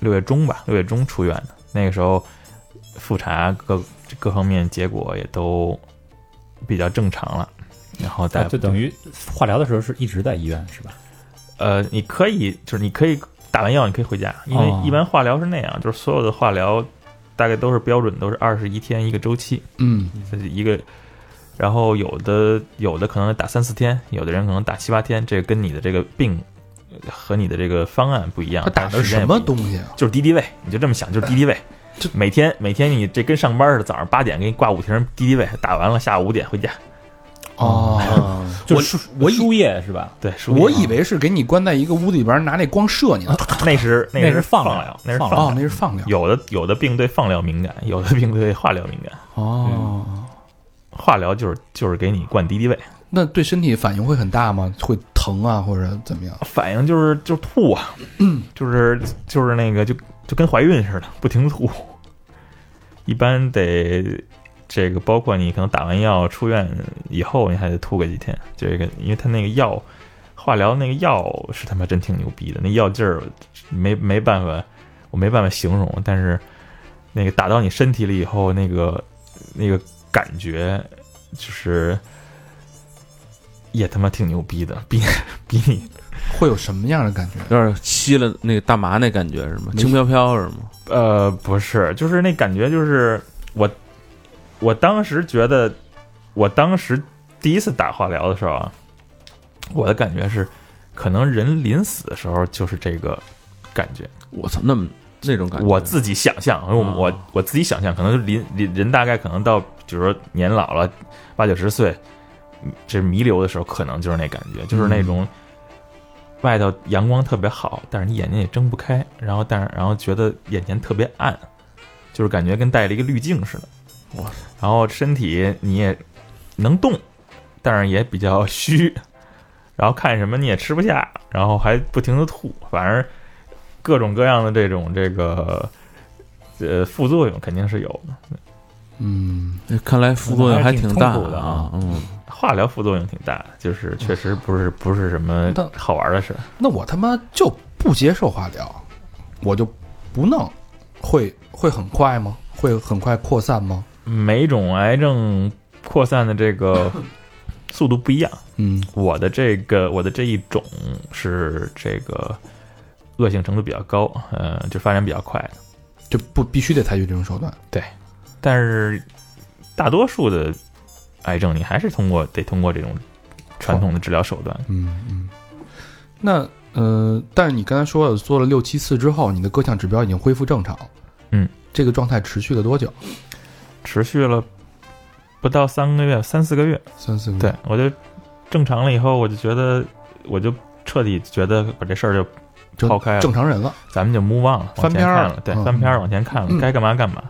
六月中吧，六月中出院的。那个时候，复查各各方面结果也都比较正常了，然后大啊就等于化疗的时候是一直在医院是吧？呃，你可以就是你可以打完药你可以回家，因为哦一般化疗是那样，就是所有的化疗大概都是标准都是二十一天一个周期，嗯这是一个，然后有的有的可能打三四天，有的人可能打七八天，这个跟你的这个病呃和你的这个方案不一样。他打的是什么东西啊？就是敌敌畏，你就这么想，就是敌敌畏。这每天每天你这跟上班似的，早上八点给你挂五瓶敌敌畏，打完了下午五点回家。哦，啊，就是输我输液是吧？对，输我以为是给你关在一个屋子里边拿那光射你呢。那是那是是放疗疗，那是放疗哦，那是放疗。有的有的病对放疗敏感，有的病对化疗敏感。哦，化疗就是就是给你灌敌敌畏，那对身体反应会很大吗？会疼啊，或者怎么样？反应就是就是吐啊，就是就是那个就就跟怀孕似的，不停吐。一般得这个，包括你可能打完药出院以后，你还得吐个几天。这个，因为他那个药，化疗那个药是他妈真挺牛逼的，那药劲儿没没办法，我没办法形容。但是那个打到你身体里以后，那个那个感觉就是也他妈挺牛逼的，比 比你会有什么样的感觉？有点吸了那个大麻那感觉是吗？轻飘飘是吗？呃，不是，就是那感觉，就是我，我当时觉得，我当时第一次打化疗的时候啊，我的感觉是，可能人临死的时候就是这个感觉。我操，那么那种感觉，我自己想象，我啊我我自己想象，可能临临人大概可能到，比如说年老了八九十岁，嗯这弥留的时候，可能就是那感觉，就是那种外头阳光特别好，但是你眼睛也睁不开，然后但是然后觉得眼前特别暗，就是感觉跟戴了一个滤镜似的。哇！然后身体你也能动，但是也比较虚，然后看什么你也吃不下，然后还不停的吐，反正各种各样的这种这个呃副作用肯定是有的。嗯，看来副作用还挺大的啊啊，嗯，化疗副作用挺大，就是确实不是不是什么好玩的事儿。那我他妈就不接受化疗，我就不弄，会会很快吗？会很快扩散吗？每种癌症扩散的这个 速度不一样。嗯，我的这个我的这一种是这个恶性程度比较高，呃，就发展比较快的。就不必须得采取这种手段。对但是大多数的癌症，你还是通过得通过这种传统的治疗手段。嗯嗯。那呃，但是你刚才说了，做了六七次之后，你的各项指标已经恢复正常。嗯，这个状态持续了多久？持续了不到三个月，三四个月。三四个月。对，我就正常了以后，我就觉得，我就彻底觉得把这事儿就就抛开了，正常人了，咱们就 move on 了，翻篇儿了，对，嗯翻篇儿往前看了，嗯该干嘛干嘛。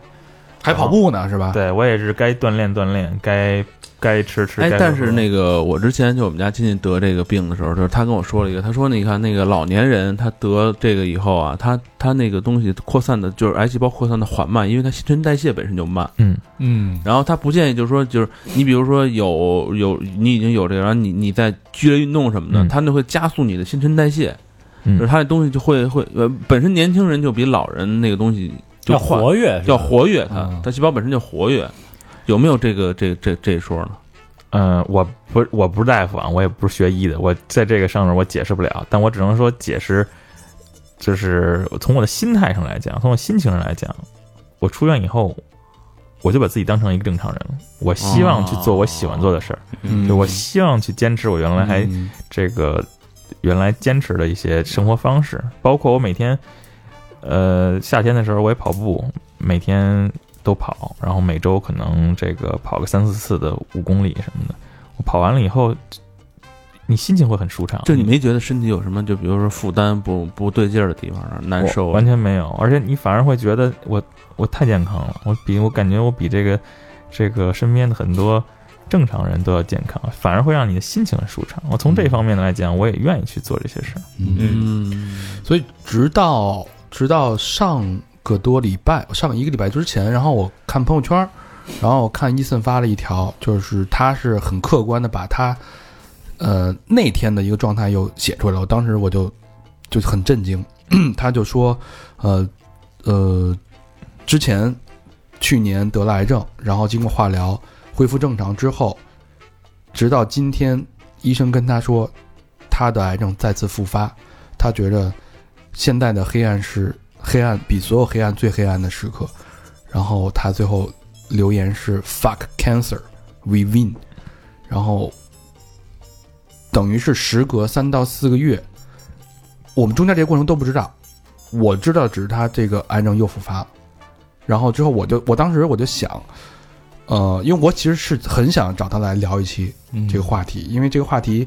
还跑步呢，是吧？对我也是该锻炼锻炼，该该吃吃。哎但是那个我之前就我们家亲戚得这个病的时候，就是他跟我说了一个，他说你看那个老年人他得这个以后啊，他他那个东西扩散的，就是癌细胞扩散的缓慢，因为他新陈代谢本身就慢。嗯嗯，然后他不建议，就是说，就是你比如说有有你已经有这个，然后你你在剧烈运动什么的，嗯它就会加速你的新陈代谢，嗯就是他那东西就会会呃，本身年轻人就比老人那个东西就要活跃要活跃它嗯，它细胞本身就活跃，有没有这个这这这一说呢？嗯，我不我不是大夫啊，我也不是学医的，我在这个上面我解释不了，但我只能说解释，就是从我的心态上来讲，从我心情上来讲，我出院以后，我就把自己当成一个正常人了。我希望去做我喜欢做的事儿，嗯，就我希望去坚持我原来还嗯这个原来坚持的一些生活方式，包括我每天，呃，夏天的时候我也跑步，每天都跑，然后每周可能这个跑个三四次的五公里什么的。我跑完了以后，你心情会很舒畅。就你没觉得身体有什么，就比如说负担不不对劲儿的地方，难受啊，完全没有，而且你反而会觉得我我太健康了，我比我感觉我比这个这个身边的很多正常人都要健康，反而会让你的心情很舒畅。我从这方面来讲，我也愿意去做这些事儿。嗯，嗯，所以直到直到上个多礼拜，上一个礼拜之前，然后我看朋友圈，然后我看伊森发了一条，就是他是很客观的把他呃那天的一个状态又写出来了，我当时我就就很震惊，他就说呃呃之前去年得了癌症，然后经过化疗恢复正常之后，直到今天，医生跟他说，他的癌症再次复发，他觉得现在的黑暗是黑暗，比所有黑暗最黑暗的时刻。然后他最后留言是 “fuck cancer, we win”，然后等于是时隔三到四个月，我们中间这个过程都不知道，我知道只是他这个癌症又复发了。然后之后我就我当时我就想，呃，因为我其实是很想找他来聊一期这个话题，因为这个话题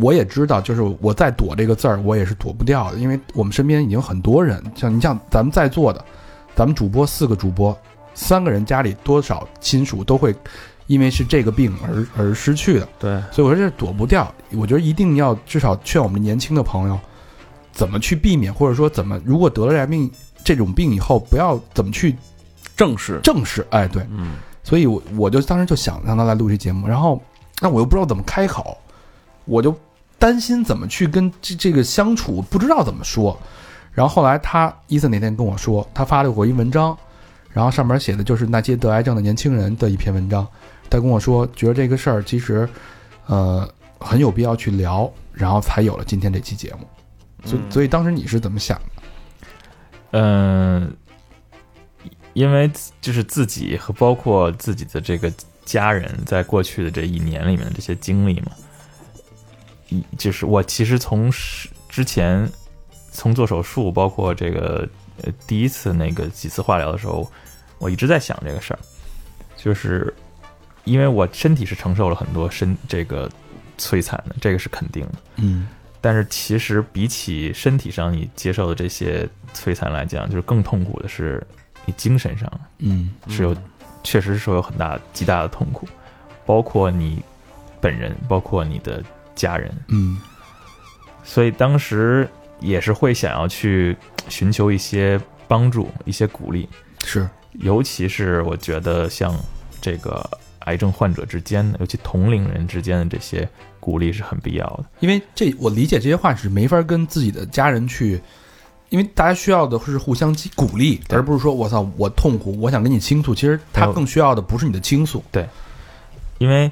我也知道，就是我再躲这个字儿，我也是躲不掉的，因为我们身边已经很多人，像你像咱们在座的，咱们主播四个主播，三个人家里多少亲属都会因为是这个病而而失去的，对，所以我说这躲不掉，我觉得一定要至少劝我们年轻的朋友怎么去避免，或者说怎么如果得了这病这种病以后，不要怎么去正视，正视，哎，对，嗯。所以我我就当时就想让他来录这节目，然后那我又不知道怎么开口，我就担心怎么去跟这这个相处，不知道怎么说。然后后来他伊森那天跟我说，他发了我一文章，然后上面写的就是那些得癌症的年轻人的一篇文章。他跟我说，觉得这个事儿其实，呃，很有必要去聊，然后才有了今天这期节目。所以，所以当时你是怎么想的？嗯，因为就是自己和包括自己的这个家人在过去的这一年里面的这些经历嘛，一就是我其实从是之前从做手术，包括这个呃第一次那个几次化疗的时候，我一直在想这个事儿，就是因为我身体是承受了很多身这个摧残的，这个是肯定的。嗯。但是其实比起身体上你接受的这些摧残来讲，就是更痛苦的是你精神上嗯是有，确实是有很大极大的痛苦，包括你本人，包括你的家人，嗯。所以当时也是会想要去寻求一些帮助、一些鼓励，是。尤其是我觉得像这个癌症患者之间的，尤其同龄人之间的这些鼓励是很必要的。因为这我理解这些话是没法跟自己的家人去，因为大家需要的是互相激鼓励，而不是说我操我痛苦，我想跟你倾诉。其实他更需要的不是你的倾诉，对。因为呃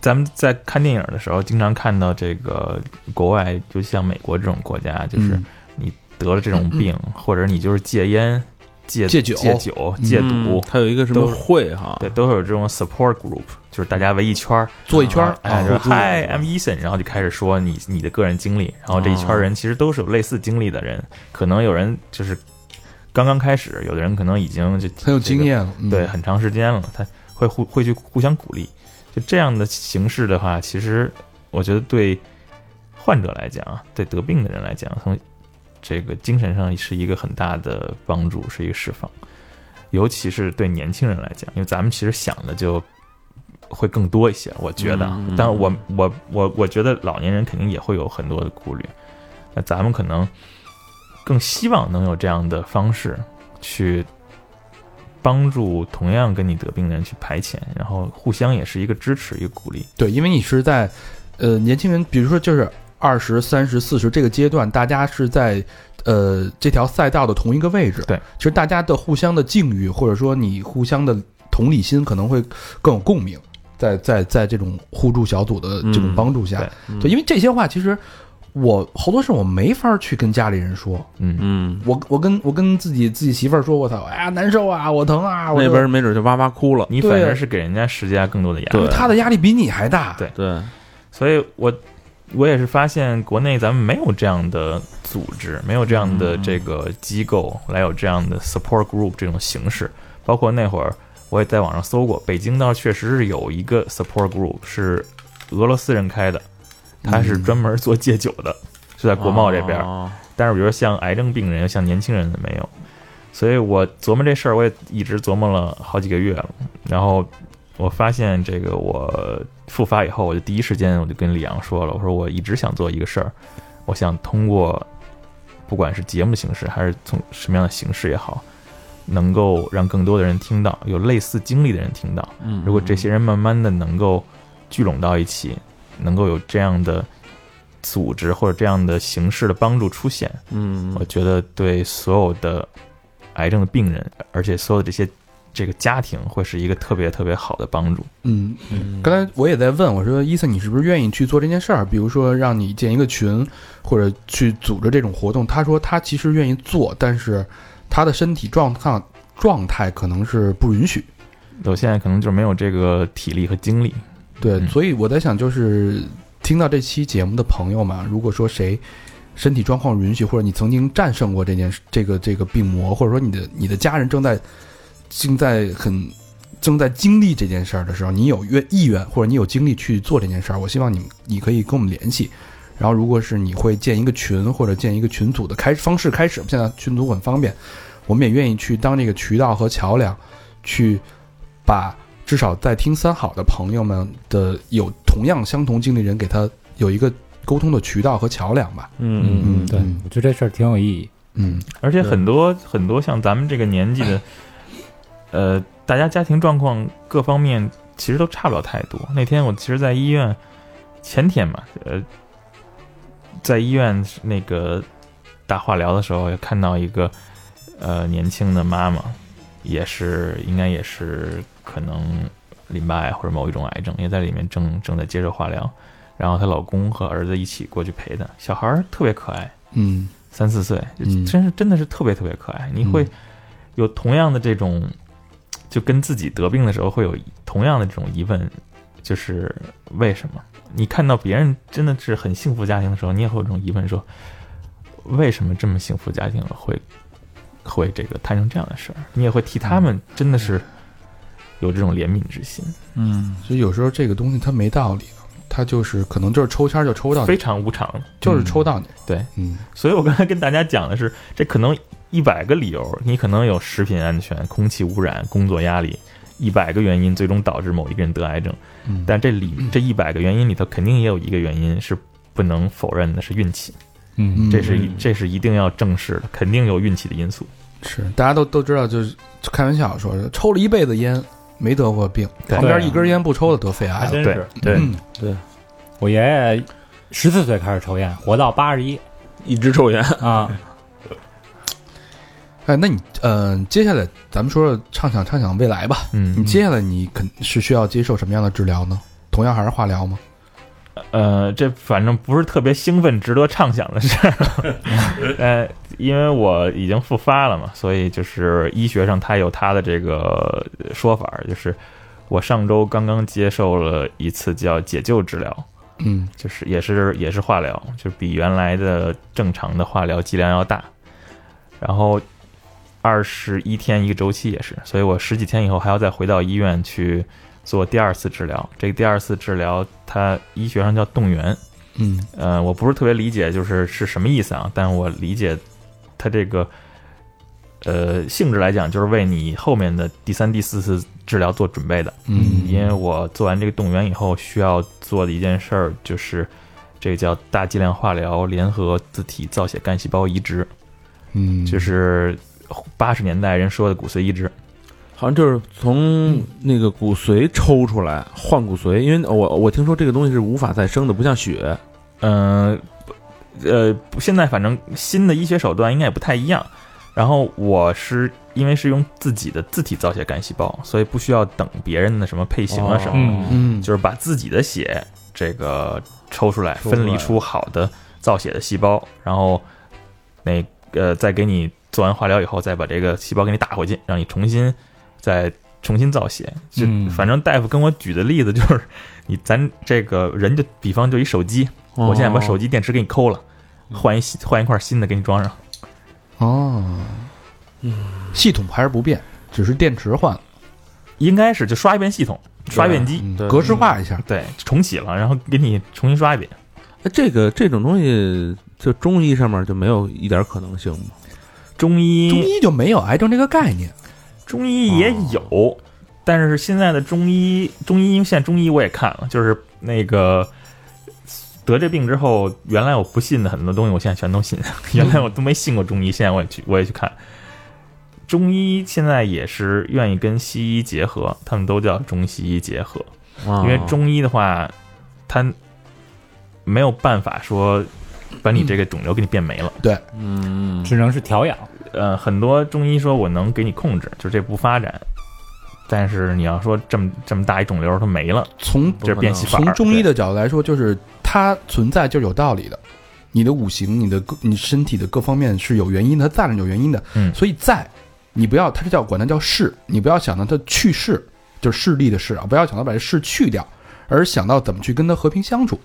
咱们在看电影的时候，经常看到这个国外，就像美国这种国家，就是嗯。你得了这种病，或者你就是戒烟、戒戒酒。戒酒、戒嗯赌，它有一个什么都会哈，对，都会有这种 support group，就是大家围一圈儿，坐一圈儿哎，就是 Hi I'm Ethan，然后就开始说你你的个人经历，然后这一圈人其实都是有类似经历的人，可能有人就是刚刚开始，有的人可能已经就很有经验了。嗯。对，很长时间了，他会互会去互相鼓励。就这样的形式的话，其实我觉得对患者来讲啊，对得病的人来讲，从这个精神上是一个很大的帮助，是一个释放。尤其是对年轻人来讲，因为咱们其实想的就会更多一些，我觉得啊嗯嗯。但我我我我觉得老年人肯定也会有很多的顾虑，那咱们可能更希望能有这样的方式去帮助同样跟你得病的人去排遣，然后互相也是一个支持，一个鼓励。对，因为你是在呃年轻人，比如说就是二十三十四十这个阶段，大家是在呃这条赛道的同一个位置。对，其实大家的互相的境遇，或者说你互相的同理心，可能会更有共鸣。在在在这种互助小组的这种帮助下，嗯对，因为这些话其实我好多事我没法去跟家里人说。嗯，嗯，我我跟我跟自己自己媳妇儿说，我操，哎呀难受啊，我疼啊，我那这边没准就哇哇哭了，你反而是给人家施加更多的压力。对他的压力比你还大。对对，所以我我也是发现国内咱们没有这样的组织，没有这样的这个机构来有这样的 support group 这种形式。包括那会儿我也在网上搜过，北京倒是确实是有一个 support group 是俄罗斯人开的，他是专门做戒酒的，是在国贸这边。哦但是比如说像癌症病人、像年轻人的没有，所以我琢磨这事儿，我也一直琢磨了好几个月了。然后我发现这个我复发以后，我就第一时间我就跟李阳说了，我说我一直想做一个事儿，我想通过不管是节目的形式还是从什么样的形式也好，能够让更多的人听到，有类似经历的人听到。嗯，如果这些人慢慢的能够聚拢到一起，能够有这样的组织或者这样的形式的帮助出现，嗯，我觉得对所有的癌症的病人，而且所有的这些这个家庭会是一个特别特别好的帮助。嗯，刚才我也在问，我说伊森，你是不是愿意去做这件事儿？比如说让你建一个群，或者去组织这种活动。他说他其实愿意做，但是他的身体状况状态可能是不允许。我现在可能就没有这个体力和精力。对，嗯所以我在想，就是听到这期节目的朋友们，如果说谁身体状况允许，或者你曾经战胜过这件事，这个这个病魔，或者说你的你的家人正在正在很正在经历这件事儿的时候，你有愿意愿或者你有精力去做这件事儿，我希望你你可以跟我们联系。然后，如果是你会建一个群或者建一个群组的开方式开始，现在群组很方便，我们也愿意去当这个渠道和桥梁，去把至少在听三好的朋友们的有同样相同经历人，给他有一个沟通的渠道和桥梁吧。嗯嗯嗯对，我觉得这事儿挺有意义。嗯而且很多很多像咱们这个年纪的，呃，大家家庭状况各方面其实都差不了太多。那天我其实，在医院前天嘛，呃，在医院那个打化疗的时候，也看到一个呃年轻的妈妈，也是应该也是可能淋巴癌或者某一种癌症，也在里面正正在接受化疗。然后她老公和儿子一起过去陪她，小孩儿特别可爱，嗯三四岁，嗯真是真的是特别特别可爱。你会有同样的这种，就跟自己得病的时候会有同样的这种疑问，就是为什么？你看到别人真的是很幸福家庭的时候，你也会有这种疑问，说为什么这么幸福家庭会会这个摊成这样的事儿？你也会替他们真的是有这种怜悯之心，嗯所以有时候这个东西它没道理，它就是可能就是抽签儿就抽到非，常无常。就是抽到你。对，嗯所以我刚才跟大家讲的是，这可能一百个理由，你可能有食品安全、空气污染、工作压力，一百个原因最终导致某一个人得癌症。嗯，但这里这一百个原因里头，肯定也有一个原因是不能否认的，是运气。嗯，这是一这是一定要正视的，肯定有运气的因素。是大家都都知道，就是开玩笑说，抽了一辈子烟没得过病，旁边一根烟不抽的得肺癌了。对还真是。对嗯我爷爷十四岁开始抽烟，活到八十一一直抽烟，啊。哎，那你呃，接下来咱们说说畅想畅想未来吧。嗯，你接下来你肯是需要接受什么样的治疗呢？同样还是化疗吗？呃，这反正不是特别兴奋、值得畅想的事儿。呃，因为我已经复发了嘛，所以就是医学上它有它的这个说法，就是我上周刚刚接受了一次叫解救治疗，嗯就是也是也是化疗，就是比原来的正常的化疗剂量要大，然后二十一天一个周期也是，所以我十几天以后还要再回到医院去做第二次治疗。这个第二次治疗，它医学上叫动员，嗯呃，我不是特别理解，就是是什么意思啊？但我理解它这个呃性质来讲，就是为你后面的第三、第四次治疗做准备的。嗯因为我做完这个动员以后，需要做的一件事儿就是这个叫大剂量化疗联合自体造血干细胞移植，嗯，就是八十年代人说的骨髓移植。好像就是从那个骨髓抽出来换骨髓，因为我我听说这个东西是无法再生的，不像血。嗯，呃，不现在反正新的医学手段应该也不太一样。然后我是因为是用自己的自体造血干细胞，所以不需要等别人的什么配型啊什么的。就是把自己的血这个抽出来，抽出来分离出好的造血的细胞，然后那呃再给你做完化疗以后，再把这个细胞给你打回去，让你重新再重新造血。就、嗯反正大夫跟我举的例子就是，你咱这个人就比方就一手机，我现在把手机电池给你抠了，换一新换一块新的给你装上。哦，嗯系统还是不变，只是电池换了，应该是就刷一遍系统，刷一遍机，嗯格式化一下。对，重启了，然后给你重新刷一遍。哎这个这种东西，就中医上面就没有一点可能性吗？中医中医就没有癌症这个概念。中医也有，但是现在的中医，中医因为现在中医我也看了，就是那个得这病之后，原来我不信的很多东西，我现在全都信。原来我都没信过中医，现在我也去，我也去看。中医现在也是愿意跟西医结合，他们都叫中西医结合，啊因为中医的话，它没有办法说把你这个肿瘤给你变没了。对嗯只能是调养。呃，很多中医说我能给你控制，就这不发展。但是你要说这么这么大一肿瘤它没了，从这变戏法。从中医的角度来说，就是它存在就是有道理的。你的五行、你的各、你身体的各方面是有原因的，它在那是有原因的。嗯所以在你不要，它是叫管它叫势，你不要想到它去势，就是势力的势啊，不要想到把这势去掉，而想到怎么去跟它和平相处。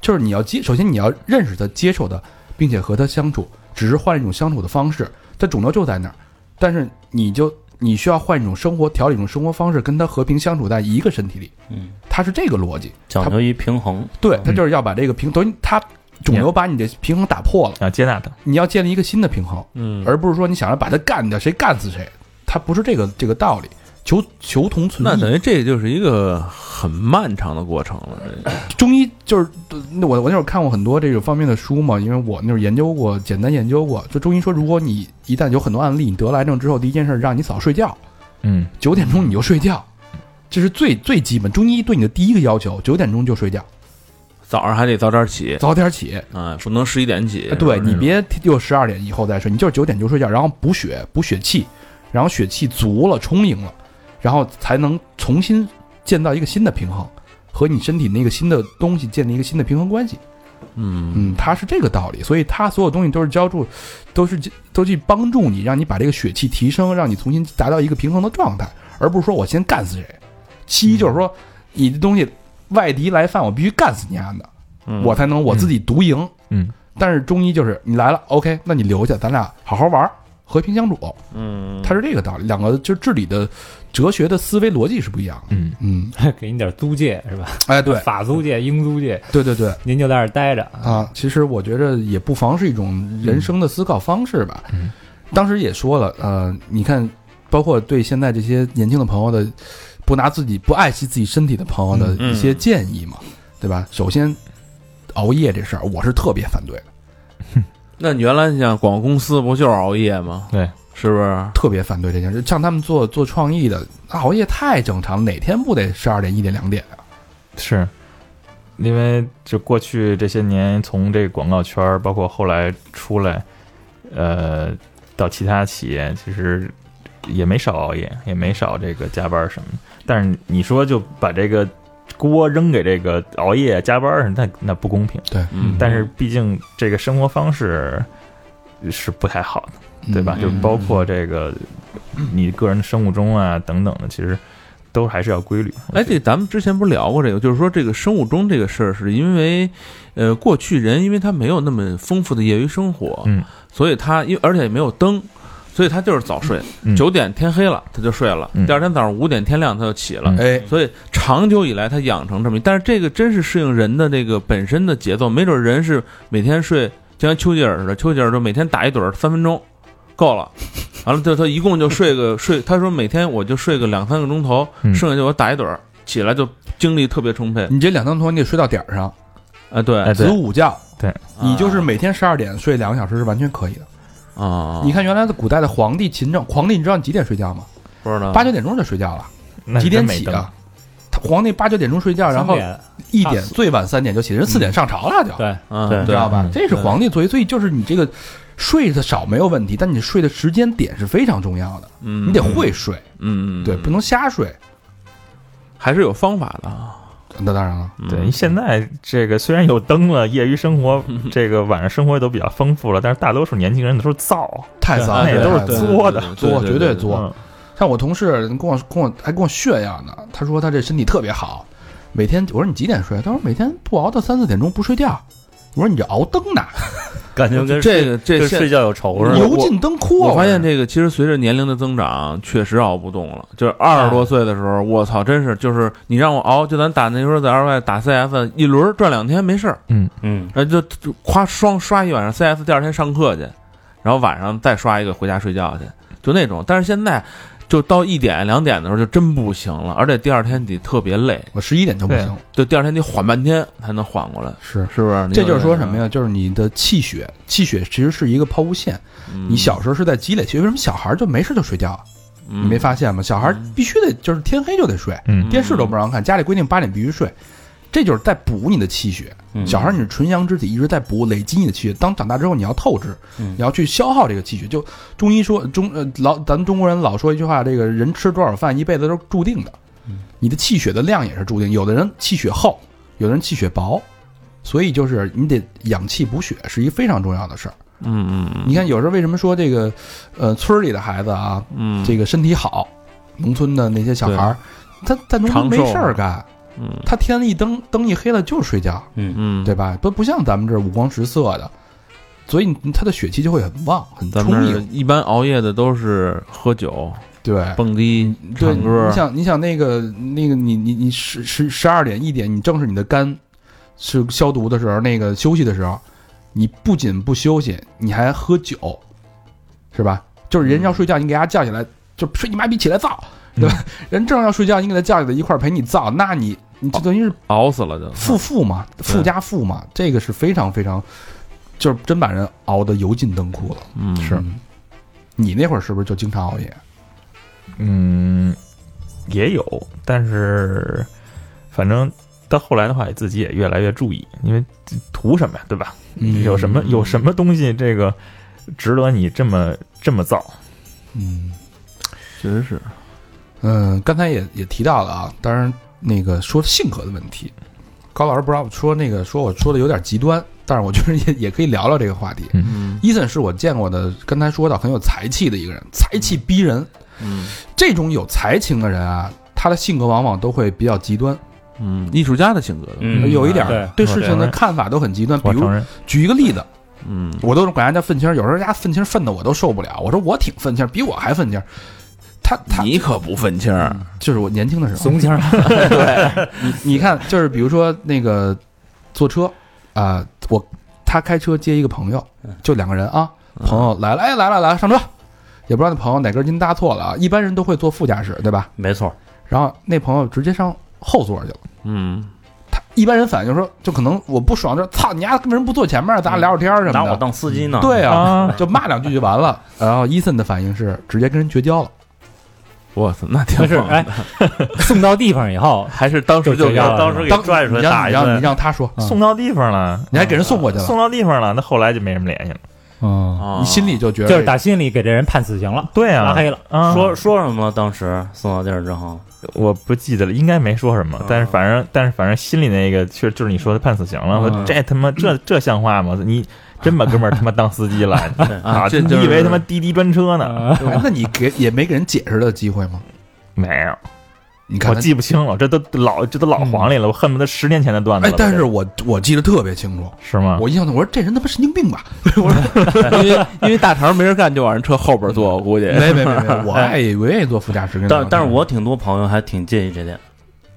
就是你要接，首先你要认识它、接受它，并且和它相处，只是换一种相处的方式。它肿瘤就在那儿，但是你就你需要换一种生活，调理一种生活方式，跟他和平相处在一个身体里。嗯，它是这个逻辑。讲究一平衡。对，他就是要把这个平，等于他肿瘤把你的平衡打破了，要接纳它。你要建立一个新的平衡，嗯，而不是说你想着把它干掉，谁干死谁，它不是这个这个道理。求求同存异，那等于这就是一个很漫长的过程了。这 中医就是我我那会儿看过很多这个方面的书嘛，因为我那会儿研究过，简单研究过。就中医说，如果你一旦有很多案例，你得了癌症之后，第一件事让你早睡觉，嗯，九点钟你就睡觉，这是最最基本。中医对你的第一个要求，九点钟就睡觉，早上还得早点起，早点起。嗯，不能十一点起。对你别又十二点以后再睡，你就是九点就睡觉，然后补血补血气，然后血气足了充盈了，然后才能重新建造一个新的平衡，和你身体那个新的东西建立一个新的平衡关系。嗯嗯，它是这个道理，所以它所有东西都是浇筑，都是都去帮助你，让你把这个血气提升，让你重新达到一个平衡的状态，而不是说我先干死谁。西医就是说，你的东西外敌来犯，我必须干死你丫的，嗯我才能我自己独赢。嗯，但是中医就是你来了，OK，那你留下，咱俩好好玩儿，和平相处，嗯，它是这个道理。两个就是治理的哲学的思维逻辑是不一样的。嗯嗯，给你点租界是吧？哎，对，法租界、英租界，对对对您就在这儿待着。啊，其实我觉着也不妨是一种人生的思考方式吧。嗯当时也说了，呃，你看，包括对现在这些年轻的朋友的不拿自己不爱惜自己身体的朋友的嗯一些建议嘛，对吧？首先，熬夜这事儿我是特别反对的，那你原来你像广告公司不就是熬夜吗？对，是不是？特别反对这件事。像他们做做创意的，熬夜太正常，哪天不得十二点、一点、两点啊？是，因为就过去这些年，从这个广告圈儿，包括后来出来，呃，到其他企业，其实也没少熬夜，也没少这个加班什么的。但是你说就把这个锅扔给这个熬夜加班儿，那那不公平。对，嗯但是毕竟这个生活方式是不太好的，对吧？嗯就包括这个你个人的生物钟啊等等的，其实都还是要规律。哎，这咱们之前不是聊过这个，就是说这个生物钟这个事儿，是因为，呃，过去人因为他没有那么丰富的业余生活，嗯，所以他因而且也没有灯，所以他就是早睡，嗯。九点天黑了他就睡了，嗯。第二天早上五点天亮他就起了，嗯。哎，所以长久以来他养成这么，但是这个真是适应人的这个本身的节奏，没准人是每天睡，就像丘吉尔似的，丘吉尔就每天打一盹儿三分钟，够了。完了，就他一共就睡个睡，他说每天我就睡个两三个钟头，嗯。剩下就我打一盹儿，起来就精力特别充沛。你这两三头你得睡到点儿上，啊，对。哎，子午觉，对，你就是每天十二点睡两个小时是完全可以的。啊，你看原来的古代的皇帝勤政，皇帝你知道你几点睡觉吗？不知道。八九点钟就睡觉了，几点起啊？他皇帝八九点钟睡觉，然后一点最晚三点就起，人四点上朝了就，对，啊，对。知道吧？嗯？这是皇帝作为，所以就是你这个睡的少没有问题，但你睡的时间点是非常重要的，嗯，你得会睡，嗯，嗯，对，不能瞎睡。还是有方法的啊。那当然了，嗯对，现在这个虽然有灯了，业余生活 这个晚上生活都比较丰富了，但是大多数年轻人都是造，太造，那也都是作的，作绝对作。嗯像我同事跟我跟我还跟我炫耀呢，他说他这身体特别好，每天我说你几点睡？他说每天不熬到三四点钟不睡觉。我说你这熬灯呢，感觉跟这个这睡觉有仇似的。油尽灯枯。我发现这个其实随着年龄的增长，确实熬不动了。就是二十多岁的时候，我操，真是就是你让我熬，就咱打那时候在二外打 CF，一轮转两天没事儿，嗯，然后就就夸双刷一晚上 CS，第二天上课去，然后晚上再刷一个回家睡觉去，就那种。但是现在就到一点两点的时候就真不行了，而且第二天得特别累，我十一点就不行，就第二天得缓半天才能缓过来，是。是不是？这就是说什么呀？就是你的气血，气血其实是一个抛物线。嗯？你小时候是在积累气血，为什么小孩就没事就睡觉你没发现吗？小孩必须得就是天黑就得睡，嗯电视都不让看，家里规定八点必须睡。这就是在补你的气血。嗯小孩儿你是纯阳之体，一直在补累积你的气血。当长大之后，你要透支，嗯你要去消耗这个气血。就中医说中呃老咱们中国人老说一句话，这个人吃多少饭一辈子都是注定的，你的气血的量也是注定。有的人气血厚，有的人气血薄，所以就是你得养气补血是一个非常重要的事儿。嗯嗯嗯你看有时候为什么说这个呃村儿里的孩子啊，嗯，这个身体好，农村的那些小孩儿，他在农村没事儿干，嗯。他天一灯灯一黑了就是睡觉，嗯。嗯，对吧？不不像咱们这五光十色的，所以他的血气就会很旺，很咱充盈。一般熬夜的都是喝酒、对，蹦迪、对，唱歌。你，想你想那个那个你你你十十十二点一点，你正是你的肝是消毒的时候，那个休息的时候，你不仅不休息，你还喝酒，是吧？就是人要睡觉，你给他叫起来，就睡你妈逼起来造，对吧？人正要睡觉，你给他叫起来一块儿陪你造，那你你这等于是熬死了就。负负嘛，富加负嘛，这个是非常非常，就是真把人熬得油尽灯枯了。嗯，是，你那会儿是不是就经常熬夜？嗯，也有，但是反正到后来的话，自己也越来越注意，因为图什么呀，对吧？嗯有什么有什么东西这个值得你这么这么造？嗯确实是。嗯，刚才也也提到了啊，当然那个说性格的问题，高老师不知道说那个说我说的有点极端，但是我觉得也也可以聊聊这个话题。嗯伊森是我见过的，刚才说到很有才气的一个人，才气逼人。嗯这种有才情的人啊，他的性格往往都会比较极端，嗯，艺术家的性格的。嗯有一点儿对对事情的看法都很极端。比如举一个例子，嗯我都管人家愤青儿，有时候人家愤青儿愤的我都受不了。我说我挺愤青儿，比我还愤青儿。他他你可不愤青儿。就是我年轻的时候，怂青儿，你你看，就是比如说那个坐车啊、我他开车接一个朋友，就两个人啊，朋友来了，哎来了来了上车，也不知道那朋友哪根筋搭错了啊，一般人都会坐副驾驶对吧？没错，然后那朋友直接上后座去了。嗯他一般人反应说，就可能我不爽，就操你丫为什么不坐前面，咱俩聊会儿天儿什么的。拿我当司机呢。对啊，啊，就骂两句就完了。然后伊森的反应是直接跟人绝交了。我操，那挺不是棒的。哎，送到地方以后，还是当时就就这样当时给当拽出来你让你让你顿，让他说，嗯。送到地方了，你还给人送过去了。送到地方了，那后来就没什么联系了。嗯，啊你心里就觉得就是打心里给这人判死刑了，对啊，拉黑了。啊，说说什么？当时送到地儿之后，我不记得了，应该没说什么，啊但是反正但是反正心里那个确就是你说的判死刑了，嗯。我这他妈这这像话吗？你真把哥们儿他妈当司机了 啊？这就是你以为他妈滴滴专车呢？那你给也没给人解释的机会吗？没有，你看我记不清了，这都老这都老黄历了，我恨不得十年前的段子了。，哎但是我我记得特别清楚，是吗？我印象中我说这人他妈神经病吧？我说 因为因为大肠没人干，就往人车后边坐，我估计。没没没没，我爱我愿意坐副驾驶。但但是我挺多朋友还挺介意这点，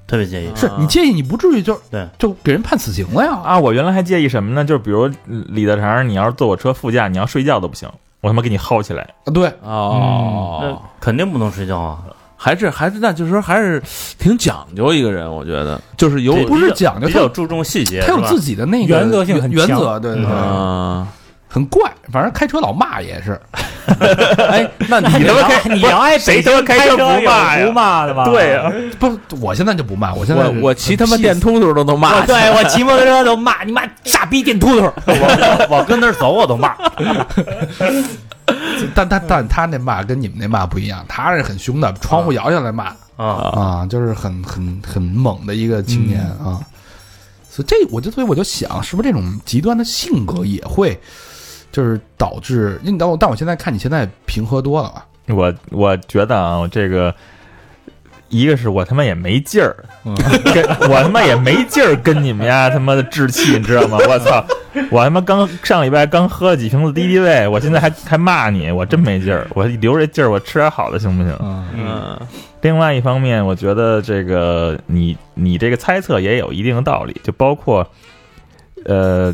特别介意。是你介意，你不至于就对就给人判死刑了呀？啊，我原来还介意什么呢？就是比如李大肠，你要是坐我车副驾，你要睡觉都不行，我他妈给你薅起来。啊，对，哦那，肯定不能睡觉啊！还是还是那就是说还是挺讲究一个人，我觉得就是有不是讲究他有比较注重细节，他有自己的那个原则性很原则，对对对，啊，很怪。反正开车老骂也是，哎，那你你他妈开，你要爱谁他妈开车车不骂呀不骂的吧？对啊，不，我现在就不骂，我现在我我骑他妈电电秃秃都能骂我，对我骑摩托车都骂你妈傻逼电秃秃，我我跟那儿走我都骂。但他但他那骂跟你们那骂不一样，他是很凶的，窗户摇下来骂啊，啊，就是很很很猛的一个青年啊。所以这我就所以我就想，是不是这种极端的性格也会，就是导致？因为但我但我现在看你现在平和多了吧？我我觉得啊，我这个一个是我他妈也没劲儿，跟 我他妈也没劲儿跟你们家他妈的置气，你知道吗？我操！我他妈刚上礼拜刚喝了几瓶子敌敌畏，我现在还还骂你，我真没劲儿。我留着劲儿，我吃点好的行不行？嗯另外一方面，我觉得这个你你这个猜测也有一定的道理，就包括呃，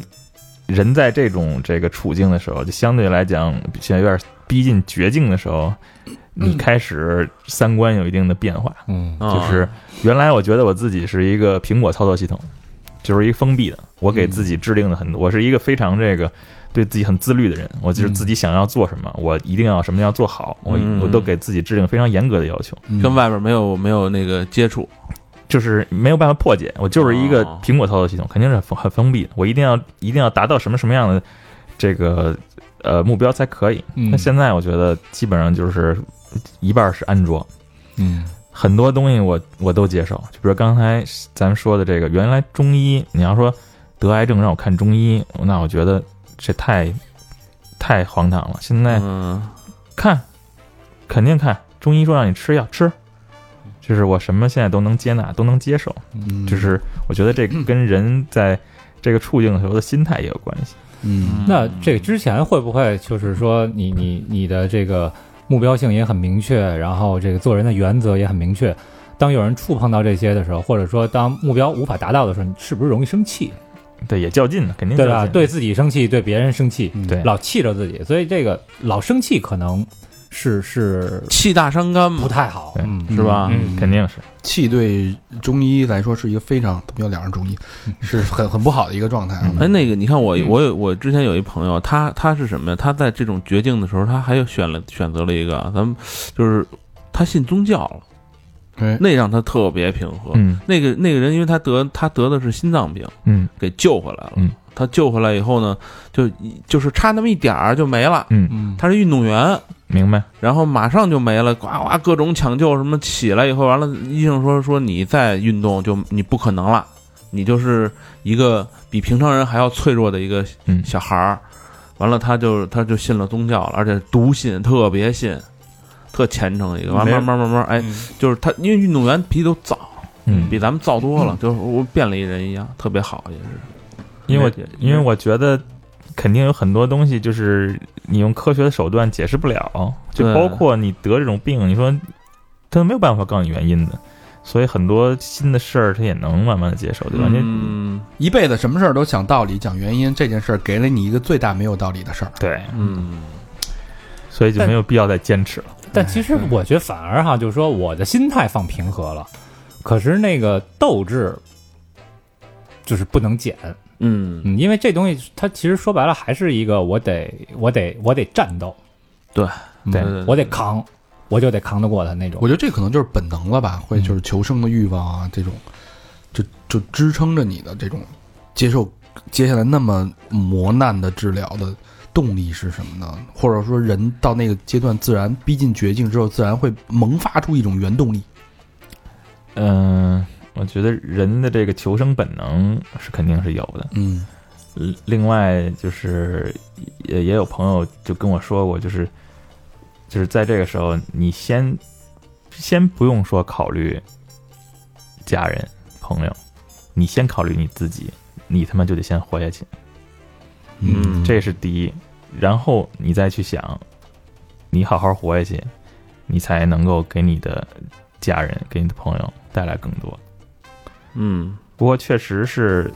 人在这种这个处境的时候，就相对来讲，现在有点逼近绝境的时候，你开始三观有一定的变化。嗯啊就是原来我觉得我自己是一个苹果操作系统，就是一个封闭的，我给自己制定的很多，我是一个非常这个对自己很自律的人，我就是自己想要做什么，我一定要什么要做好，我嗯我都给自己制定非常严格的要求。嗯跟外边没有没有那个接触，就是没有办法破解，我就是一个哦。苹果操作系统，肯定是很封很封闭的，我一定要一定要达到什么什么样的这个呃目标才可以。嗯。那现在我觉得基本上就是一半是安卓，嗯。很多东西我我都接受，就比如刚才咱们说的这个，原来中医，你要说得癌症让我看中医，那我觉得这太太荒唐了。现在嗯。看，肯定看，中医说让你吃药吃，就是我什么现在都能接纳，都能接受。嗯，就是我觉得这个跟人在这个处境的时候的心态也有关系。嗯那这个之前会不会就是说你你你的这个目标性也很明确，然后这个做人的原则也很明确？当有人触碰到这些的时候，或者说当目标无法达到的时候，你是不是容易生气？对，也较劲呢，肯定对吧？对自己生气，对别人生气，嗯对老气着自己，所以这个老生气可能是是气大伤肝嘛不，太好，嗯，是吧？嗯肯定是。气对中医来说是一个非常，他们有两人中医，是很很不好的一个状态啊。哎，那个你看我我有我之前有一朋友，他他是什么呀？他在这种绝境的时候，他还有选了选择了一个，咱们就是他信宗教了，哎，那让他特别平和。嗯那个那个人，因为他得他得的是心脏病，嗯给救回来了。嗯他救回来以后呢，就就是差那么一点儿就没了。嗯，嗯，他是运动员，明白。然后马上就没了，呱呱各种抢救什么起来以后，完了医生说说你再运动就你不可能了，你就是一个比平常人还要脆弱的一个嗯小孩儿。完了他就他就信了宗教了，而且笃信，特别信，特虔诚一个。完没慢慢慢慢，哎，就是他因为运动员脾气都燥，嗯，比咱们躁多了，就是我变了一人一样，特别好也是。因为因为我觉得肯定有很多东西就是你用科学的手段解释不了，就包括你得这种病，你说他没有办法告诉你原因的，所以很多新的事儿他也能慢慢的接受，对吧？你嗯一辈子什么事儿都讲道理、讲原因，这件事儿给了你一个最大没有道理的事儿。对，嗯所以就没有必要再坚持了。但其实我觉得反而哈，就是说我的心态放平和了，可是那个斗志就是不能减，嗯嗯，因为这东西它其实说白了还是一个我得我得我得战斗，对对我得扛，我就得扛得过他那种我。觉得这可能就是本能了吧，会就是求生的欲望啊，这种，就就支撑着你的这种接受接下来那么磨难的治疗的动力是什么呢？或者说，人到那个阶段，自然逼近绝境之后，自然会萌发出一种原动力。嗯，我觉得人的这个求生本能是肯定是有的。嗯呃另外就是也也有朋友就跟我说过，就是就是在这个时候，你先先不用说考虑家人朋友，你先考虑你自己，你他妈就得先活下去，嗯这是第一，然后你再去想，你好好活下去，你才能够给你的家人、给你的朋友带来更多。嗯不过确实是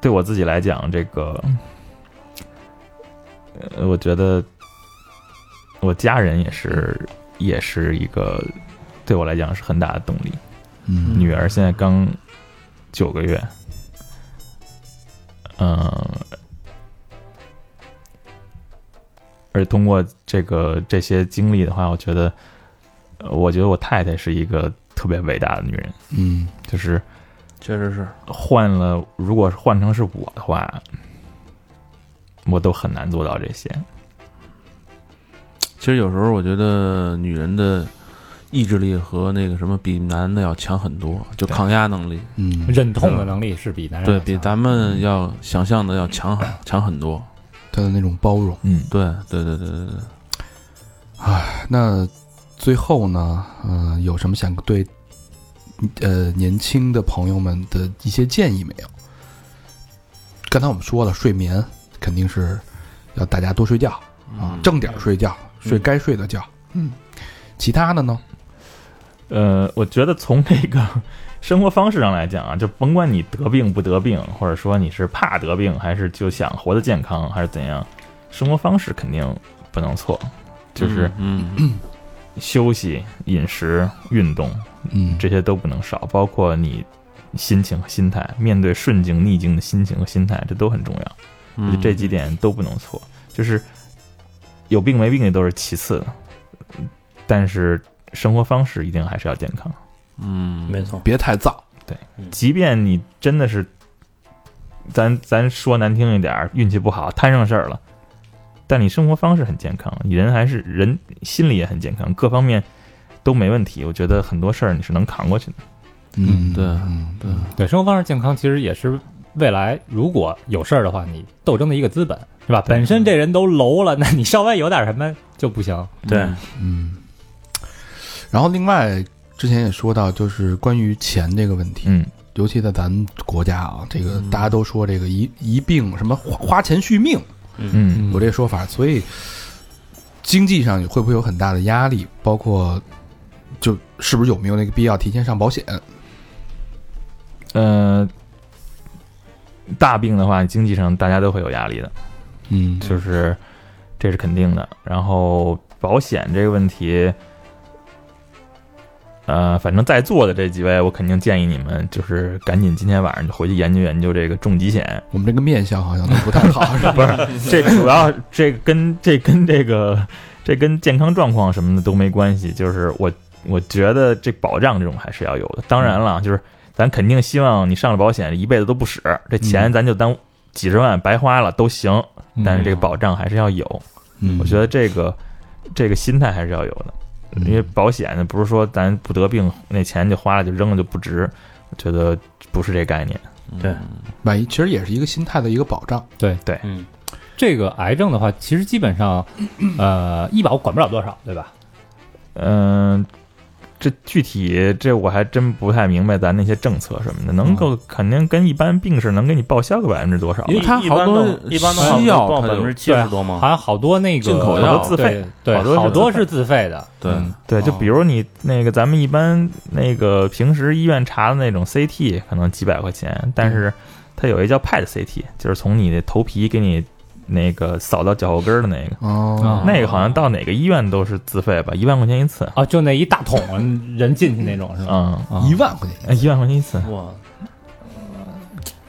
对我自己来讲，这个，呃，我觉得我家人也是也是一个对我来讲是很大的动力。嗯女儿现在刚九个月，嗯、而通过这个这些经历的话，我觉得，我觉得我太太是一个特别伟大的女人，嗯。就是确实是，换了，如果是换成是我的话，我都很难做到这些。其实有时候我觉得女人的意志力和那个什么比男的要强很多，就抗压能力，嗯，忍痛的能力是比男人对比咱们要想象的要强很强很多。她的那种包容。嗯，对对对对对对，那最后呢，呃，有什么想对呃年轻的朋友们的一些建议没有？刚才我们说了，睡眠肯定是要大家多睡觉啊，正点儿睡觉，睡该睡的觉。嗯，其他的呢？呃，我觉得从这个 生活方式上来讲啊，就甭管你得病不得病，或者说你是怕得病，还是就想活得健康，还是怎样，生活方式肯定不能错，就是嗯休息、饮食、运动嗯，这些都不能少，包括你心情和心态，面对顺境逆境的心情和心态，这都很重要。我觉得这几点都不能错，就是有病没病也都是其次的，但是生活方式一定还是要健康。嗯，没错，别太燥。即便你真的是，咱咱说难听一点儿，运气不好摊上事儿了，但你生活方式很健康，你人还是人心理也很健康，各方面都没问题。我觉得很多事儿你是能扛过去的。嗯，对嗯，对，对，生活方式健康其实也是未来如果有事儿的话，你斗争的一个资本，是吧？本身这人都楼了，那你稍微有点什么就不行。对，嗯。然后另外之前也说到，就是关于钱这个问题，嗯，尤其在咱们国家啊，这个嗯大家都说这个一一病什么花花钱续命，嗯有这说法，所以经济上会不会有很大的压力？包括就是不是有没有那个必要提前上保险？呃，大病的话，经济上大家都会有压力的，嗯就是这是肯定的。然后保险这个问题，呃，反正在座的这几位，我肯定建议你们就是赶紧今天晚上就回去研究研究这个重疾险。我们这个面相好像都不太好，是吧？不是，这主要这跟这跟这个这跟健康状况什么的都没关系。就是我我觉得这保障这种还是要有的。当然了，就是咱肯定希望你上了保险一辈子都不使，这钱咱就当几十万白花了都行。但是这个保障还是要有。嗯我觉得这个这个心态还是要有的，因为保险呢不是说咱不得病那钱就花了就扔了就不值，我觉得不是这概念。对万一其实也是一个心态的一个保障。嗯，这个癌症的话，其实基本上，呃，医保管不了多少，对吧？嗯、这具体这我还真不太明白咱那些政策什么的，能够肯定跟一般病是能给你报销个百分之多少？因为它好多的一般的好西药报百分之七十多吗？好像好多那个进口药自费对，好多是自费好多是自费的。对嗯对，就哦比如你那个咱们一般那个平时医院查的那种 CT，可能几百块钱，但是它有一叫 PET CT，就是从你的头皮给你那个扫到脚后跟的那个，哦，那个好像到哪个医院都是自费吧，一万块钱一次。啊，就那一大桶人进去那种是吧？一万块钱，哎一万块钱一次，哇，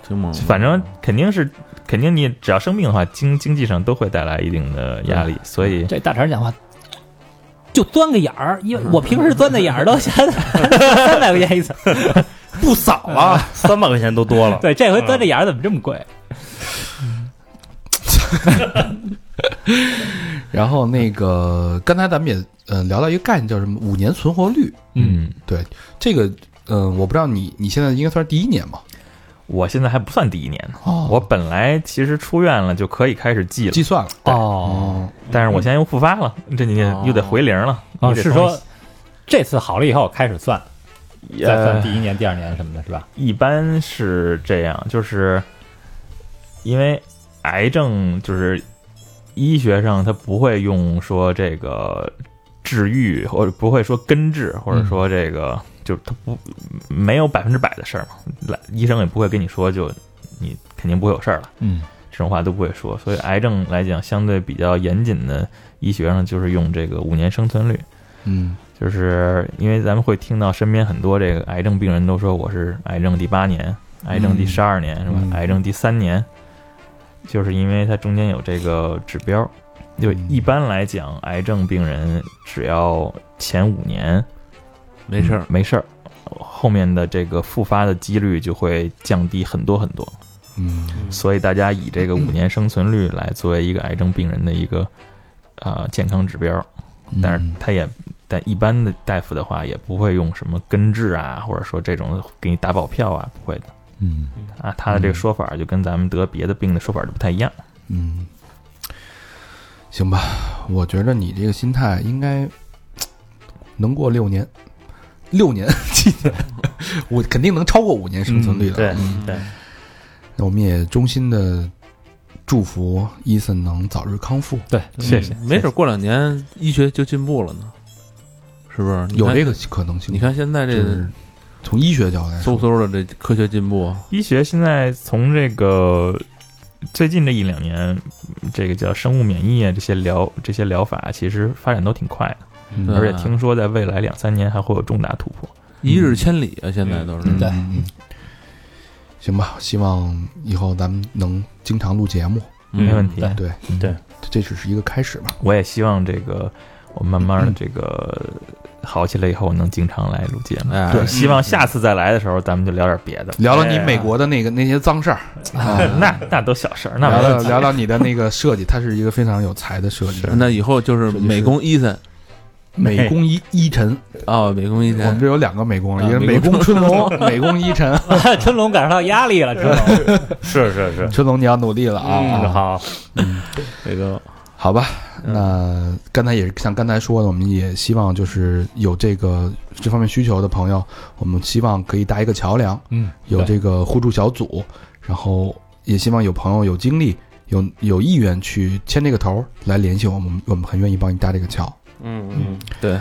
挺猛，反正肯定是，肯定你只要生病的话，经经济上都会带来一定的压力，所以这大肠讲话就钻个眼儿，因为 我平时钻的眼儿都三 三百块钱一次，不扫啊。三百块钱都多了。对，这回钻这眼儿怎么这么贵？然后那个刚才咱们也呃聊到一个概念，叫什么五年存活率。嗯，对这个呃，我不知道你你现在应该算是第一年吧？我现在还不算第一年呢，哦我本来其实出院了就可以开始计了，计算了对哦但是我现在又复发了，这你哦又得回零了。哦，你是说这次好了以后开始算，新再算呃第一年、第二年什么的，是吧？一般是这样，就是因为癌症就是医学上它不会用说这个治愈，或者不会说根治，或者说这个、就它不没有百分之百的事儿嘛，来医生也不会跟你说就你肯定不会有事儿了，嗯这种话都不会说。所以癌症来讲，相对比较严谨的医学上就是用这个五年生存率。嗯就是因为咱们会听到身边很多这个癌症病人都说我是癌症第八年，癌症第十二年、是吧嗯？癌症第三年，就是因为它中间有这个指标。就嗯一般来讲，癌症病人只要前五年没事儿，没事儿，后面的这个复发的几率就会降低很多很多。嗯所以大家以这个五年生存率来作为一个癌症病人的一个呃健康指标。但是他也，但一般的大夫的话，也不会用什么根治啊，或者说这种给你打保票啊，不会的嗯啊。他的这个说法就跟咱们得别的病的说法就不太一样。嗯，行吧，我觉得你这个心态应该能过六年，六年七年，我肯定能超过五年生存率的。对嗯对，那我们也衷心的祝福伊森能早日康复，对，谢谢，没准过两年医学就进步了呢，是不是？有这个可能性。你看现在这就是从医学角度来说。嗖，嗖的这科学进步，医学现在从这个最近这一两年，这个叫生物免疫啊，这些疗这些疗法其实发展都挺快的，嗯。而且听说在未来两三年还会有重大突破。一日千里啊！现在都是。嗯对，嗯。行吧，希望以后咱们能经常录节目。没问题。对。对，这只是一个开始吧。我也希望这个我慢慢的这个好起来以后，能经常来录节目。哎。对，希望下次再来的时候，咱们就聊点别的，聊聊你美国的那个那些脏事儿，啊。那那都小事儿，那聊聊聊聊你的那个设计，他是一个非常有才的设计。那以后就是美工伊森。美工伊伊晨，哦，美工伊晨我们这有两个美工，啊一个是美工春龙，美工伊晨。春龙感受到压力了，春龙。是是是，春龙，你要努力了嗯，啊！好，嗯，那个好吧，那刚才也是像刚才说的，我们也希望就是有这个这方面需求的朋友，我们希望可以搭一个桥梁，嗯，有这个互助小组，然后也希望有朋友有精力、有有意愿去牵这个头儿来联系我们，我们很愿意帮你搭这个桥。嗯嗯，对，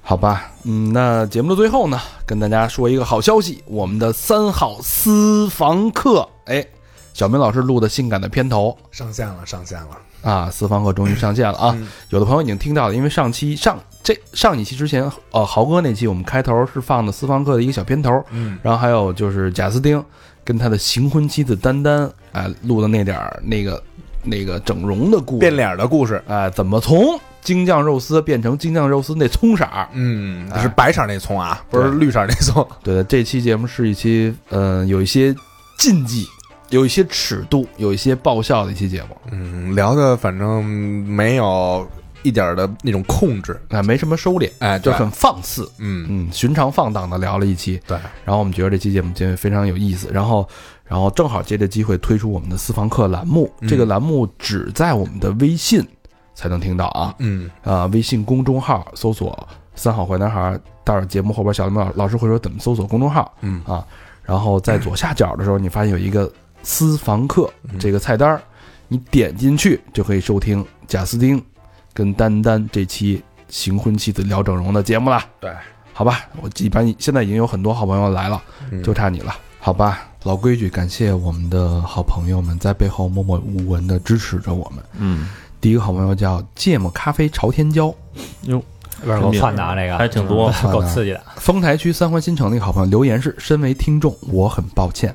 好吧，嗯，那节目的最后呢，跟大家说一个好消息，我们的三号私房课，哎，小明老师录的性感的片头上线了，上线了。啊，私房客终于上线了啊！嗯有的朋友已经听到了，因为上期上这上一期之前，呃，豪哥那期我们开头是放的私房客的一个小片头，嗯，然后还有就是贾斯汀跟他的新婚妻子丹丹，哎，录的那点儿那个那个整容的故事，变脸的故事。哎，怎么从京酱肉丝变成京酱肉丝那葱色儿？嗯，哎是白色那葱啊，不是绿色那葱。对的，这期节目是一期，嗯、有一些禁忌，有一些尺度，有一些爆笑的一期节目，嗯，聊的反正没有一点的那种控制，啊、没什么收敛，哎，对。就很放肆，嗯，嗯，寻常放荡的聊了一期，对，然后我们觉得这期节目节非常有意思，然后，然后正好借这机会推出我们的私房课栏目，嗯。这个栏目只在我们的微信才能听到啊，嗯。啊、微信公众号搜索“三好坏男孩”，待会儿节目后边小林老老师会说怎么搜索公众号，嗯。啊，然后在左下角的时候，你发现有一个私房课嗯这个菜单儿，你点进去就可以收听贾斯汀跟丹丹这期新婚妻子聊整容的节目了。对，好吧，我一般现在已经有很多好朋友来了，嗯就差你了。好吧，老规矩，感谢我们的好朋友们在背后默默无闻的支持着我们。嗯，第一个好朋友叫芥末咖啡朝天椒，有点够窜的啊，这个还挺多嗯够刺激的。丰台区三环新城那个好朋友留言是：身为听众，我很抱歉，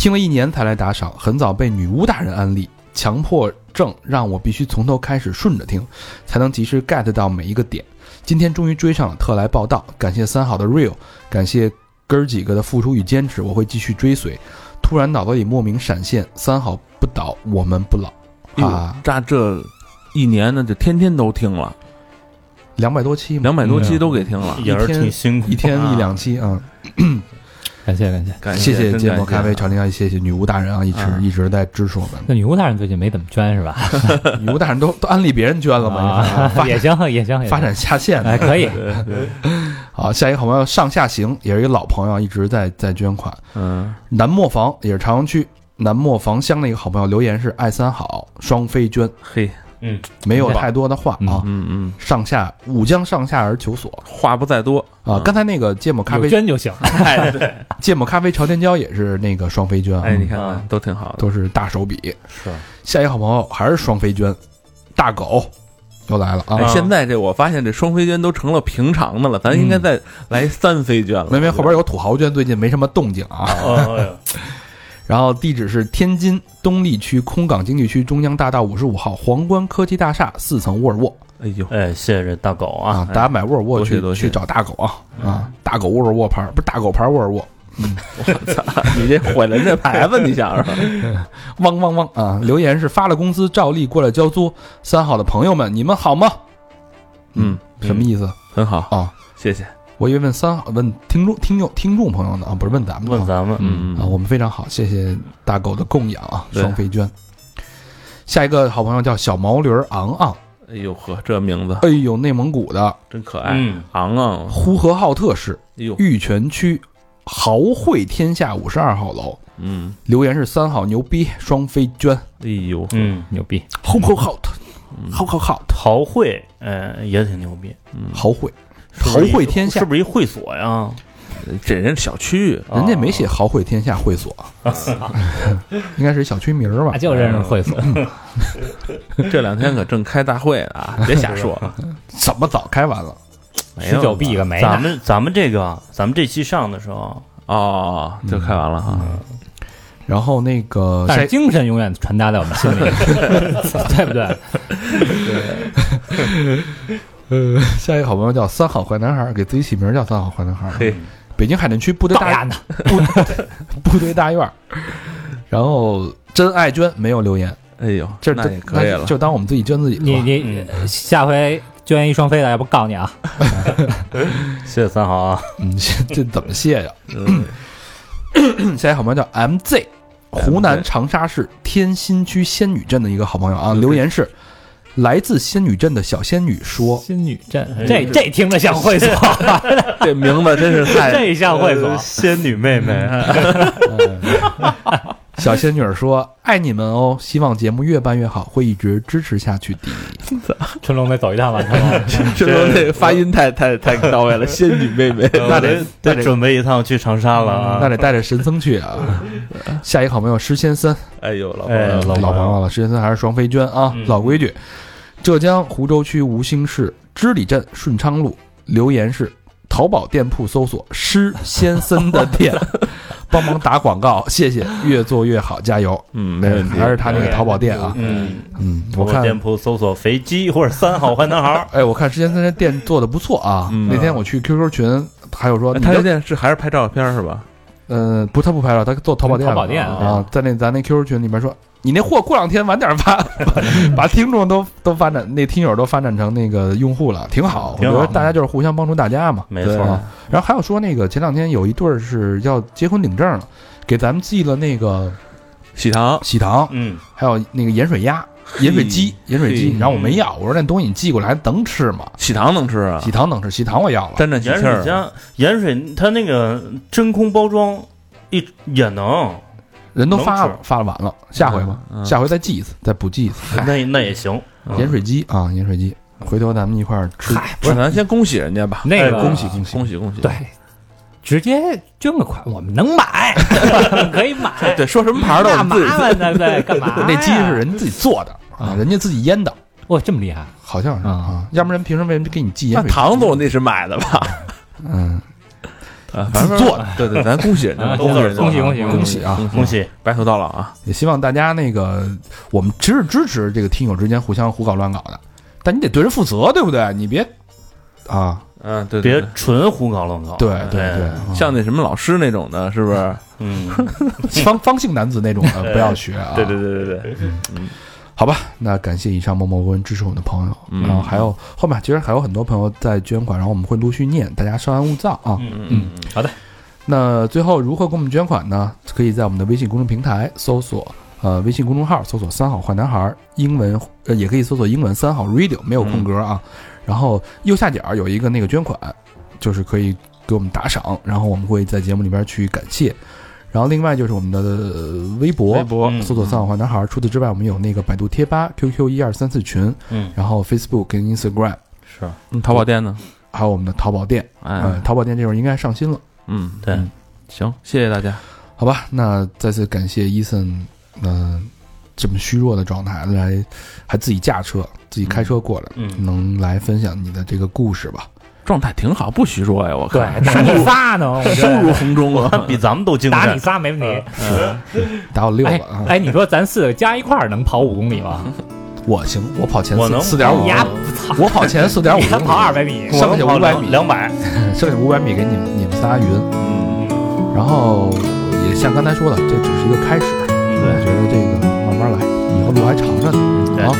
听了一年才来打赏，很早被女巫大人安利，强迫症让我必须从头开始顺着听，才能及时 get 到每一个点。今天终于追上了，特来报道，感谢三好的 real，感谢哥儿几个的付出与坚持，我会继续追随。突然脑子里莫名闪现，三好不倒，我们不老啊！这这一年呢，就天天都听了，两百多期嘛，两百多期都给听了，也是挺辛苦，一天一两期啊。感谢感谢。感谢谢芥末咖啡朝天椒，谢谢女巫大人啊，一直啊一直在支持我们。那女巫大人最近没怎么捐是吧？女巫大人都都安利别人捐了嘛，啊发也行也行，也行发展下线哎可以。好，下一个好朋友上下行也是一个老朋友，一直在在捐款。嗯，南磨房也是朝阳区南磨房乡的一个好朋友，留言是爱三好双飞捐，嘿，没有太多的话啊，嗯嗯，上下吾将上下而求索话不在多啊。刚才那个芥末咖啡捐就行。哎对，芥末咖啡朝天椒也是那个双飞捐啊，哎，你看都挺好的，都是大手笔。是下一个好朋友还是双飞捐，大狗又来了啊哎，！现在这我发现这双飞捐都成了平常的了，咱应该再来三飞捐了。没没，后边有土豪捐，最近没什么动静啊。然后地址是天津东丽区空港经济区中央大道五十五号皇冠科技大厦四层沃尔沃。哎呦，哎，谢谢这大狗啊，啊，大家买沃尔沃去去找大狗啊。啊，大狗沃尔沃牌不是大狗牌沃尔沃，嗯，我操你这毁了这牌子，你想想，汪汪汪啊！留言是发了工资照例过来交租，三好的朋友们，你们好吗？嗯，什么意思？很好，啊？谢谢。我以为问三号问听众听众听众朋友呢啊，不是问咱们啊问咱们，嗯啊，我们非常好，谢谢大狗的供养啊，双飞娟。下一个好朋友叫小毛驴昂昂，哎呦呵，这名字。哎呦，内蒙古的。真可爱，嗯，昂昂，呼和浩特市哎呦，玉泉区豪汇天下五十二号楼，嗯，留言是三号牛逼，双飞娟，哎呦，嗯，牛逼，吼吼好特，好好好特，豪汇，嗯，也挺牛逼，嗯。豪汇，豪是不是一汇天下是，不是一会所呀？这人小区，人家没写豪汇天下会所，应该是小区名儿吧那？就认识会所。这两天可正开大会呢啊，别瞎说，怎么早开完了？十没有九币个没咱。们咱们这个，咱们这期上的时候，哦，就开完了哈，然后那个但是精神永远传达在我们心里，对不对对？呃，下一个好朋友叫三好坏男孩，给自己起名叫三好坏男孩。嘿，北京海淀区部队大造呀呢？部队大院儿。然后真爱娟没有留言，哎呦，这那也可以了。就当我们自己捐自己。你你下回捐一双飞的，要不告你啊？谢谢三好啊，嗯，这怎么谢呀？嗯下一个好朋友叫 MZ，湖南长沙市天心区仙女镇的一个好朋友啊，留言是来自仙女镇的小仙女说，仙女镇，这这听着像会所，这名字真是太 这像会所。仙女妹妹，小仙女说爱你们哦，希望节目越办越好，会一直支持下去的。春龙得走一趟吧，春龙。这发音太太太到位了，仙女妹妹。那得得得准备一趟去长沙了啊！那得带着神僧去啊。下一个好朋友施先森，哎呦，老哎朋友，老朋友了，施先森还是双飞娟啊，嗯老规矩。浙江湖州区吴兴市织里镇顺昌路，留言是淘宝店铺搜索施先森的店，帮忙打广告，谢谢，越做越好，加油。嗯，没问题。还是他那个淘宝店啊，嗯，嗯，我看店铺搜索肥鸡或者三好坏男孩儿，哎，我看施先森这店做的不错啊。嗯那天我去 QQ 群，还有说他这店是还是拍照片是吧？嗯，不，他不拍照，他做淘宝店，淘宝店啊，在那咱那 QQ 群里面说，你那货过两天晚点发，把听众都都发展，那听友都发展成那个用户了，挺好。我挺好觉得大家就是互相帮助大家嘛。没错啊，然后还有说那个前两天有一对儿是要结婚领证了，给咱们寄了那个喜糖，喜糖，嗯，还有那个盐水鸭、盐水鸡、盐水鸡，嘿然后我没要，我说那东西你寄过来还能吃吗？喜糖能吃啊喜？糖能吃，喜糖我要了。沾沾喜盐气儿。水加盐水，它那个真空包装一也能，人都发了，发了完了，下回吧，下回再寄一次，再补寄一次。那那也行。盐水鸡啊，盐水鸡，回头咱们一块儿吃。不是，咱先恭喜人家吧。哎那个恭喜恭喜恭喜恭喜！对，直接捐个款，我们能买，可以买。对，说什么牌儿的我干嘛们自己嘛呢？对，干嘛？那鸡是人自己做的啊，人家自己腌的，哇，这么厉害！好像是啊啊，要不然平时为什么给你寄那盐水鸡？糖总那是买的吧？嗯，啊，自己做的。对对，咱恭喜人家，啊恭喜，恭喜恭喜恭喜啊！恭喜！白头到老啊！也希望大家那个，我们其实支持这个听友之间互相胡搞乱搞的，但你得对人负责，对不对？你别啊，嗯，对，别对纯胡搞乱搞。对对对，像那什么老师那种的，是不是？嗯，方方姓男子那种的不要学啊。对对对对对，好吧，那感谢以上默默无闻支持我们的朋友，嗯然后还有后面其实还有很多朋友在捐款，然后我们会陆续念，大家稍安勿躁啊。嗯嗯，好的。那最后如何给我们捐款呢？可以在我们的微信公众平台搜索呃微信公众号搜索“三好坏男孩”，英文呃也可以搜索英文“三好 radio”，没有空格啊。然后右下角有一个那个捐款，就是可以给我们打赏，然后我们会在节目里边去感谢。然后另外就是我们的呃微博，微博嗯搜索“三好坏男孩”。除此之外，我们有那个百度贴吧、QQ 一二三四群，嗯，然后 Facebook 跟 Instagram，是，嗯淘宝店呢？还有我们的淘宝店。呃，哎，淘宝店这会儿应该上新了。嗯，对嗯行，谢谢大家。好吧，那再次感谢伊森，嗯、这么虚弱的状态来，还自己驾车，自己开车过来，嗯能来分享你的这个故事吧？状态挺好，不虚弱呀，我对，看。打你仨呢，我觉收得入红中他啊！比咱们都精打你。仨没问题。打我六哎个啊！哎，你说咱四个加一块儿能跑五公里吗？我行，我跑前四四点五，我跑前四点五，能跑二百米？剩下五百米，两百。剩下五百米给你们你们仨匀。嗯，然后也像刚才说的，这只是一个开始，我觉得这个慢慢来，以后路还长着呢。对好，